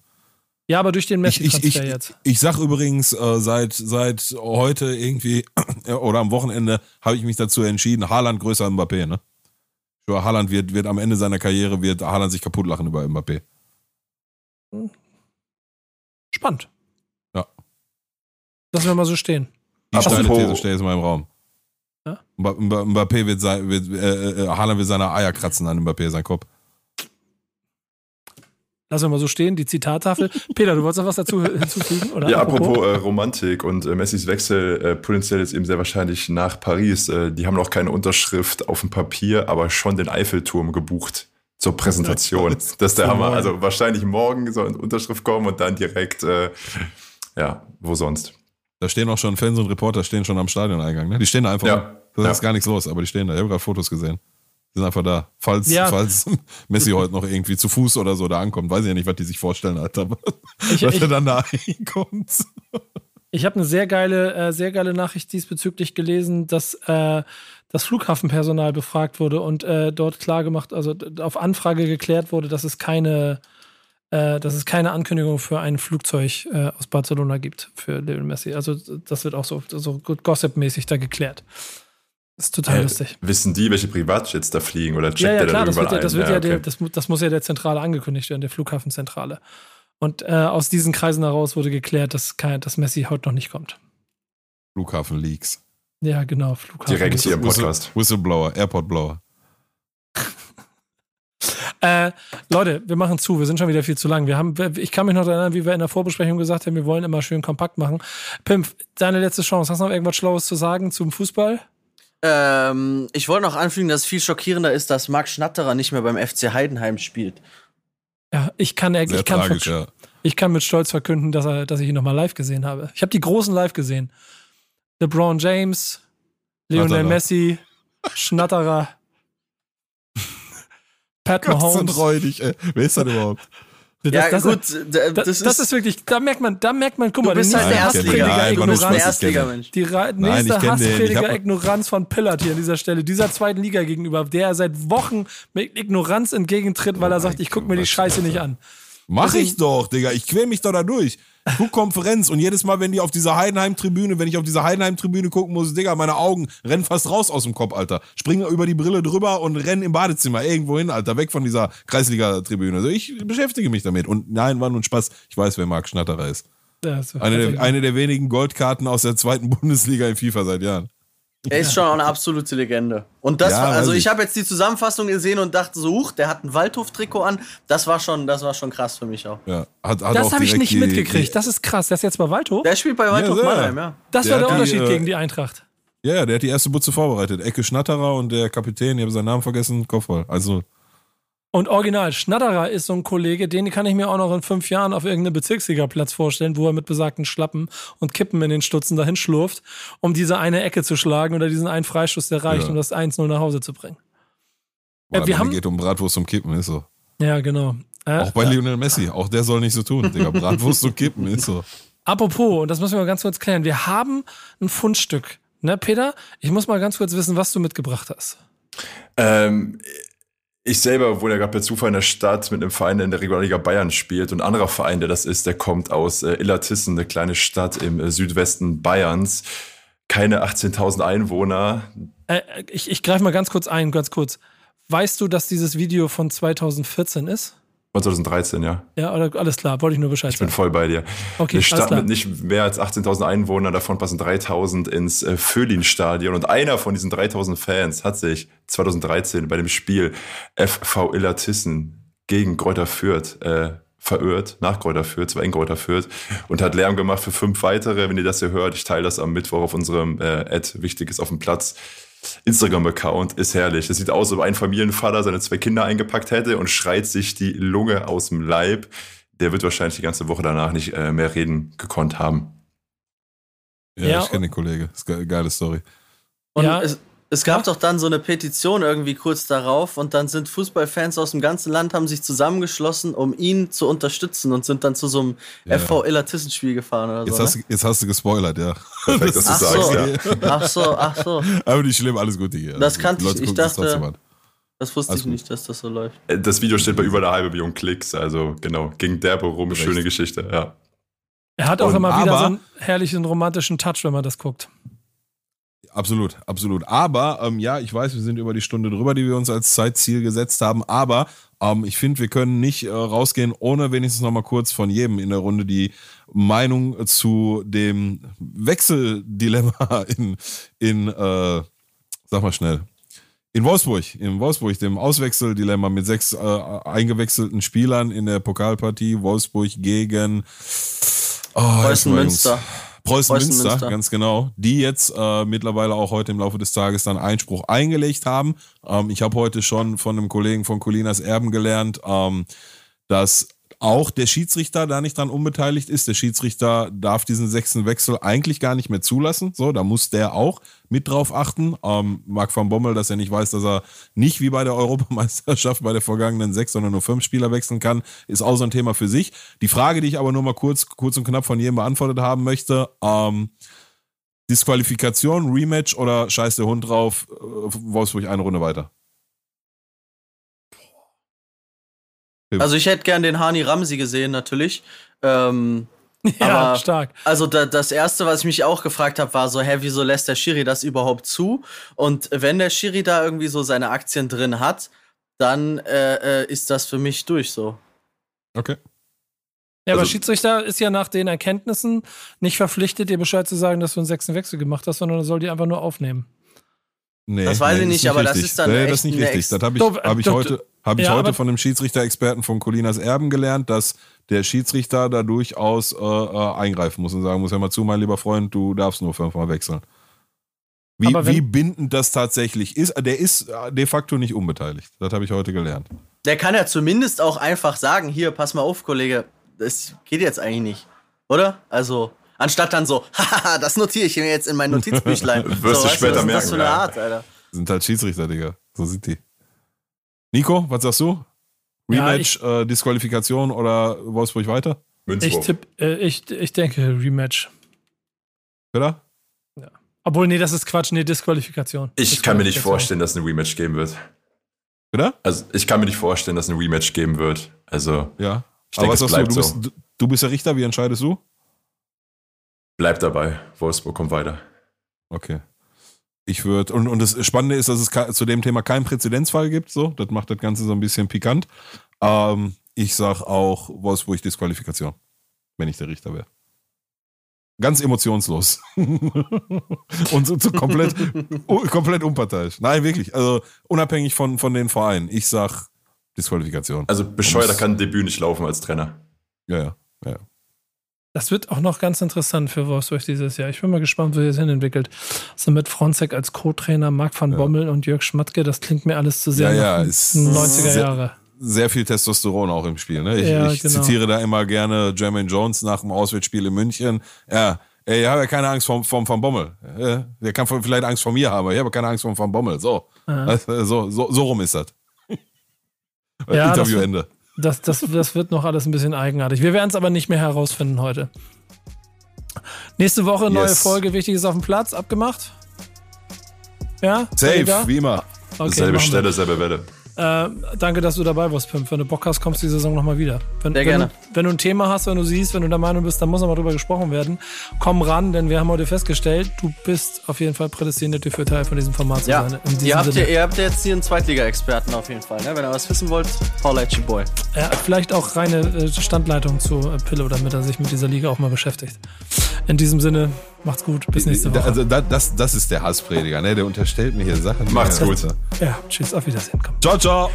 A: Ja, aber durch den Messi-Transfer
B: jetzt. Ich, ich sag übrigens, äh, seit, seit heute irgendwie oder am Wochenende habe ich mich dazu entschieden, Haaland größer als Mbappé, ne? Sure, Haaland wird, wird am Ende seiner Karriere, wird Haaland sich kaputt lachen über Mbappé.
A: spannend.
B: Ja.
A: Lassen wir mal so stehen.
B: Die
C: Apropos-
B: steile These steht jetzt mal im Raum.
A: Ja?
B: Mba- Mba- Mbappé wird, sein, wird äh, äh, Haaland wird seine Eier kratzen an Mbappé, sein Kopf.
A: Lassen wir mal so stehen, die Zitattafel. Peter, du wolltest noch was dazu hinzufügen? Oder
C: Ja, apropos äh, Romantik und äh, Messis Wechsel äh, potenziell jetzt eben sehr wahrscheinlich nach Paris. Äh, die haben noch keine Unterschrift auf dem Papier, aber schon den Eiffelturm gebucht zur Präsentation. Das ist der Hammer. Also wahrscheinlich morgen soll eine Unterschrift kommen und dann direkt, äh, ja, wo sonst?
B: Da stehen auch schon Fans und Reporter stehen schon am Stadioneingang. Ne? Die stehen da einfach.
C: Ja.
B: Da
C: Ja.
B: ist gar nichts los, aber die stehen da. Ich habe gerade Fotos gesehen. Die sind einfach da. Falls,
A: Ja.
B: falls Messi heute noch irgendwie zu Fuß oder so da ankommt, weiß ich ja nicht, was die sich vorstellen, Alter.
A: Ich-
B: was
A: ich-
B: er dann da einkommt.
A: Ich habe eine sehr geile, äh, sehr geile Nachricht diesbezüglich gelesen, dass äh, das Flughafenpersonal befragt wurde und äh, dort klargemacht, also auf Anfrage geklärt wurde, dass es keine, äh, dass es keine Ankündigung für ein Flugzeug äh, aus Barcelona gibt für Lionel Messi. Also das wird auch so, so Gossip-mäßig da geklärt. Das ist total
C: Äh,
A: lustig.
C: wissen die, welche Privatjets da fliegen oder checkt
A: Ja, ja,
C: der
A: klar,
C: dann
A: das wird
C: irgendwann
A: ja, das,
C: ein?
A: wird ja, der,
C: okay.
A: das, mu- das muss ja der Zentrale angekündigt werden, der Flughafenzentrale. Und äh, aus diesen Kreisen heraus wurde geklärt, dass, kein, dass Messi heute noch nicht kommt.
B: Flughafen-Leaks.
A: Ja, genau, Flughafen.
C: Direkt hier im Podcast.
B: Whistleblower, Airport-Blower.
A: Äh, Leute, wir machen zu. Wir sind schon wieder viel zu lang. Wir haben, ich kann mich noch erinnern, wie wir in der Vorbesprechung gesagt haben, wir wollen immer schön kompakt machen. Pimp, deine letzte Chance. Hast du noch irgendwas Schlaues zu sagen zum Fußball?
D: Ähm, ich wollte noch anfügen, dass es viel schockierender ist, dass Marc Schnatterer nicht mehr beim FC Heidenheim spielt.
A: Ja, ich kann, ich kann,
B: tragisch,
A: von,
B: ja.
A: ich kann mit Stolz verkünden, dass, er, dass ich ihn nochmal live gesehen habe. Ich habe die großen live gesehen. LeBron James, Lionel
B: Schnatterer.
A: Messi, Schnatterer, Pat
B: Gott, so
A: Mahomes.
B: räudig, ey. Wer ist das überhaupt?
A: Das,
D: ja,
A: das,
D: gut, d-
A: das, das, ist, wirklich, da merkt man, da merkt man, guck
D: du
A: mal,
D: bist
A: die
D: halt der. Erstliga. Du bist ein Erstliga-Mensch.
A: Die
B: Nein,
A: nächste
B: kenn den, ich
A: Hassprediger
B: hab-
A: Ignoranz von Pillard hier an dieser Stelle, dieser zweiten Liga gegenüber, der seit Wochen mit Ignoranz entgegentritt, weil
B: Oh
A: er sagt, ich guck mir die Scheiße nicht an.
B: Mach ich doch, Digga. Ich quäl mich doch da durch. Ich guck Konferenz und jedes Mal, wenn die auf dieser Heidenheim-Tribüne, wenn ich auf dieser Heidenheim-Tribüne gucken muss, Digga, meine Augen rennen fast raus aus dem Kopf, Alter. Springen über die Brille drüber und rennen im Badezimmer irgendwo hin, Alter, weg von dieser Kreisliga-Tribüne. Also ich beschäftige mich damit. Und nein, war nur ein Spaß. Ich weiß, wer Marc Schnatterer ist. Eine der, eine der wenigen Goldkarten aus der zweiten Bundesliga in FIFA seit Jahren.
D: Er ist schon auch eine absolute Legende. Und das
B: Ja,
D: war, also ich habe jetzt die Zusammenfassung gesehen und dachte so, huch, der hat ein Waldhof-Trikot an. Das war schon, das war schon krass für mich auch.
B: Ja, hat, hat
A: das habe ich nicht
B: die-
A: mitgekriegt. Das ist krass. Das ist jetzt bei Waldhof?
D: Der spielt bei Waldhof
B: sehr.
D: Mannheim, ja.
A: Das
B: der
A: war der
B: die,
A: Unterschied
B: äh,
A: gegen die Eintracht.
B: Die, ja, ja, der hat die erste Butze vorbereitet. Ecke Schnatterer und der Kapitän, ich habe seinen Namen vergessen, Kopfball. Also,
A: Und original, Schnatterer ist so ein Kollege, den kann ich mir auch noch in fünf Jahren auf irgendeinem Bezirksligaplatz vorstellen, wo er mit besagten Schlappen und Kippen in den Stutzen dahin schlurft, um diese eine Ecke zu schlagen oder diesen einen Freischuss, der reicht,
B: Ja.
A: um das 1-0 nach Hause zu bringen.
B: boah,
A: wir
B: wir
A: haben-
B: geht um Bratwurst zum Kippen, ist so.
A: Ja, genau. Äh,
B: Auch bei Lionel Messi, auch der soll nicht so tun, Digga. Bratwurst zum Kippen, ist so.
A: Apropos, und das müssen wir mal ganz kurz klären, wir haben ein Fundstück. Ne, Peter? Ich muss mal ganz kurz wissen, was du mitgebracht hast.
C: Ähm, ich selber wohne ja gerade per Zufall in der Stadt mit einem Verein, der in der Regionalliga Bayern spielt. Und ein anderer Verein, der das ist, der kommt aus äh, Illertissen, eine kleine Stadt im äh, Südwesten Bayerns. Keine 18.000 Einwohner.
A: Äh, ich ich greife mal ganz kurz ein, ganz kurz. Weißt du, dass dieses Video von 2014 ist?
C: Von 2013, ja.
A: Ja, oder alles klar, wollte ich nur Bescheid
C: Ich bin
A: sagen.
C: voll bei dir.
A: Okay,
C: Eine Stadt mit nicht mehr als 18.000 Einwohnern, davon passen 3.000 ins äh, Föhlin-Stadion. Und einer von diesen 3.000 Fans hat sich 2013 bei dem Spiel FV Illertissen gegen Kräuter Fürth äh, verirrt, nach Kräuter Fürth, zwar in Kräuter Fürth, und hat Lärm gemacht für fünf weitere. Wenn ihr das hier hört, ich teile das am Mittwoch auf unserem äh, Ad Wichtiges auf dem Platz. Instagram-Account ist herrlich. Das sieht aus, als ob ein Familienvater seine zwei Kinder eingepackt hätte und schreit sich die Lunge aus dem Leib. Der wird wahrscheinlich die ganze Woche danach nicht äh, mehr reden gekonnt haben.
B: Ja,
A: Ja,
B: ich kenne den Kollege. Ist ge geile Story.
D: Und
A: Ja.
D: es, es gab
A: Ja.
D: doch dann so eine Petition irgendwie kurz darauf und dann sind Fußballfans aus dem ganzen Land haben sich zusammengeschlossen, um ihn zu unterstützen und sind dann zu so einem
B: Ja.
D: FV Illertissen-Spiel gefahren oder
B: Jetzt,
D: so.
B: hast,
D: Ne?
B: du- jetzt hast du gespoilert, ja.
C: Perfekt, dass du
D: Ach
C: sagst,
D: so.
C: ja.
D: Ach so, ach so.
B: Aber nicht schlimm, alles gut, Digga.
D: Das
B: Also,
D: kannte ich. Ich dachte-. Das wusste
B: Alles
D: ich
B: gut.
D: nicht, dass das so läuft.
C: Äh, Das Video steht bei über einer halben Million Klicks, also genau, ging derbe rum,
B: Recht.
C: schöne Geschichte, ja.
A: Er hat auch
B: Und-
A: immer wieder
B: aber-
A: so einen herrlichen romantischen Touch, wenn man das guckt.
B: Absolut, absolut. Aber ähm, ja, ich weiß, wir sind über die Stunde drüber, die wir uns als Zeitziel gesetzt haben. Aber Ähm, ich finde, wir können nicht äh, rausgehen, ohne wenigstens noch mal kurz von jedem in der Runde die Meinung zu dem Wechseldilemma in, in äh, sag mal schnell, in Wolfsburg, in Wolfsburg, dem Auswechseldilemma mit sechs äh, eingewechselten Spielern in der Pokalpartie Wolfsburg gegen
D: oh, Preußen Münster.
B: Preußen, Preußen Münster, Münster, ganz genau, die jetzt äh, mittlerweile auch heute im Laufe des Tages dann Einspruch eingelegt haben. Ähm, ich habe heute schon von einem Kollegen von Colinas Erben gelernt, ähm, dass auch der Schiedsrichter da nicht dran unbeteiligt ist. Der Schiedsrichter darf diesen sechsten Wechsel eigentlich gar nicht mehr zulassen. So, da muss der auch mit drauf achten. Ähm, Marc van Bommel, dass er nicht weiß, dass er nicht wie bei der Europameisterschaft bei der vergangenen sechs, sondern nur fünf Spieler wechseln kann, ist auch so ein Thema für sich. Die Frage, die ich aber nur mal kurz, kurz und knapp von jedem beantwortet haben möchte, ähm, Disqualifikation, Rematch oder scheiß der Hund drauf, äh, Wolfsburg eine Runde weiter?
D: Also ich hätte gern den Hani Ramsi gesehen, natürlich. Ähm,
A: ja, aber, stark.
D: Also da, das erste, was ich mich auch gefragt habe, war so, hä, wieso lässt der Schiri das überhaupt zu? Und wenn der Schiri da irgendwie so seine Aktien drin hat, dann äh, äh ist das für mich durch so.
B: Okay.
A: Ja, also, aber Schiedsrichter ist ja nach den Erkenntnissen nicht verpflichtet, dir Bescheid zu sagen, dass du einen sechsten Wechsel gemacht hast, sondern er soll die einfach nur aufnehmen.
D: Nee, das weiß nee, ich nicht, aber richtig. das ist dann.
B: Nee, das ist nicht richtig. Das habe ich, hab ich heute, hab ich ja, heute von einem Schiedsrichter-Experten von Colinas Erben gelernt, dass der Schiedsrichter da durchaus äh, äh, eingreifen muss und sagen muss: Hör mal zu, mein lieber Freund, du darfst nur fünfmal wechseln. Wie, wie bindend das tatsächlich ist, der ist äh, de facto nicht unbeteiligt. Das habe ich heute gelernt.
D: Der kann ja zumindest auch einfach sagen: Hier, pass mal auf, Kollege, das geht jetzt eigentlich nicht. Oder? Also. Anstatt dann so, haha, das notiere ich mir jetzt in mein Notizbüchlein.
C: Wirst
D: so,
C: du später
D: was
C: merken.
D: Was ist für eine Art, Alter?
B: Sind halt Schiedsrichter, Digga. So sind die. Nico, was sagst du? Rematch, ja, ich, äh, Disqualifikation oder Wolfsburg weiter?
A: Ich, tipp, äh, ich, ich denke Rematch.
B: Oder?
A: Ja. Obwohl, nee, das ist Quatsch, nee, Disqualifikation.
C: Ich kann mir nicht vorstellen, dass es ein Rematch geben wird.
B: Oder?
C: Also, ich kann mir nicht vorstellen, dass es ein Rematch geben wird. Also,
B: ja. Ich Aber denke, was sagst du? Du bist, so. du bist der Richter, wie entscheidest du?
C: Bleib dabei. Wolfsburg kommt weiter.
B: Okay. Ich würde, und, und das Spannende ist, dass es zu dem Thema keinen Präzedenzfall gibt, so. Das macht das Ganze so ein bisschen pikant. Ähm, ich sag auch Wolfsburg Disqualifikation, wenn ich der Richter wäre. Ganz emotionslos. und so, so komplett, komplett unparteiisch. Nein, wirklich. Also unabhängig von, von den Vereinen. Ich sag Disqualifikation.
C: Also bescheuerter kann ein Debüt nicht laufen als Trainer.
B: Ja, ja. ja.
A: Das wird auch noch ganz interessant für Wolfsburg dieses Jahr. Ich bin mal gespannt, wie es hin entwickelt. So mit Fronzek als Co-Trainer, Marc van Bommel und Jörg Schmatke, das klingt mir alles zu sehr
B: ja, ja, ist
A: 90er Jahre.
B: Sehr, viel Testosteron auch im Spiel. Ne? Ich, ja, ich genau. zitiere da immer gerne Jermaine Jones nach dem Auswärtsspiel in München. Ja, ich habe ja keine Angst vom, vom Van Bommel. Der kann vielleicht Angst vor mir haben, ich habe keine Angst vom Van Bommel. So, also, so, so, so rum ist das.
A: Ja, Interviewende. Das, das, das wird noch alles ein bisschen eigenartig. Wir werden es aber nicht mehr herausfinden heute. Nächste Woche neue yes. Folge, wichtig ist auf dem Platz, abgemacht. Ja?
B: Safe, wie immer.
C: Okay, selbe Stelle, selbe Welle.
A: Äh, danke, dass du dabei warst, Pimp. Wenn du Bock hast, kommst du die Saison nochmal wieder. Wenn,
D: Sehr gerne.
A: Wenn du, wenn du, ein Thema hast, wenn du siehst, wenn du der Meinung bist, dann muss nochmal drüber gesprochen werden, komm ran, denn wir haben heute festgestellt, du bist auf jeden Fall prädestiniert dafür, Teil von diesem Format
D: ja.
A: zu sein.
D: Ihr habt, ja, ihr habt ja jetzt hier einen Zweitliga-Experten auf jeden Fall. Ne? Wenn ihr was wissen wollt, Paul at your boy.
A: Ja, vielleicht auch reine äh, Standleitung zu äh, Pillow, damit er sich mit dieser Liga auch mal beschäftigt. In diesem Sinne, macht's gut. Bis nächste Woche.
B: Also das, das ist der Hassprediger, ne? Der unterstellt mir hier Sachen.
C: Macht's gut.
A: Ja, tschüss, auf Wiedersehen.
B: Komm. Ciao.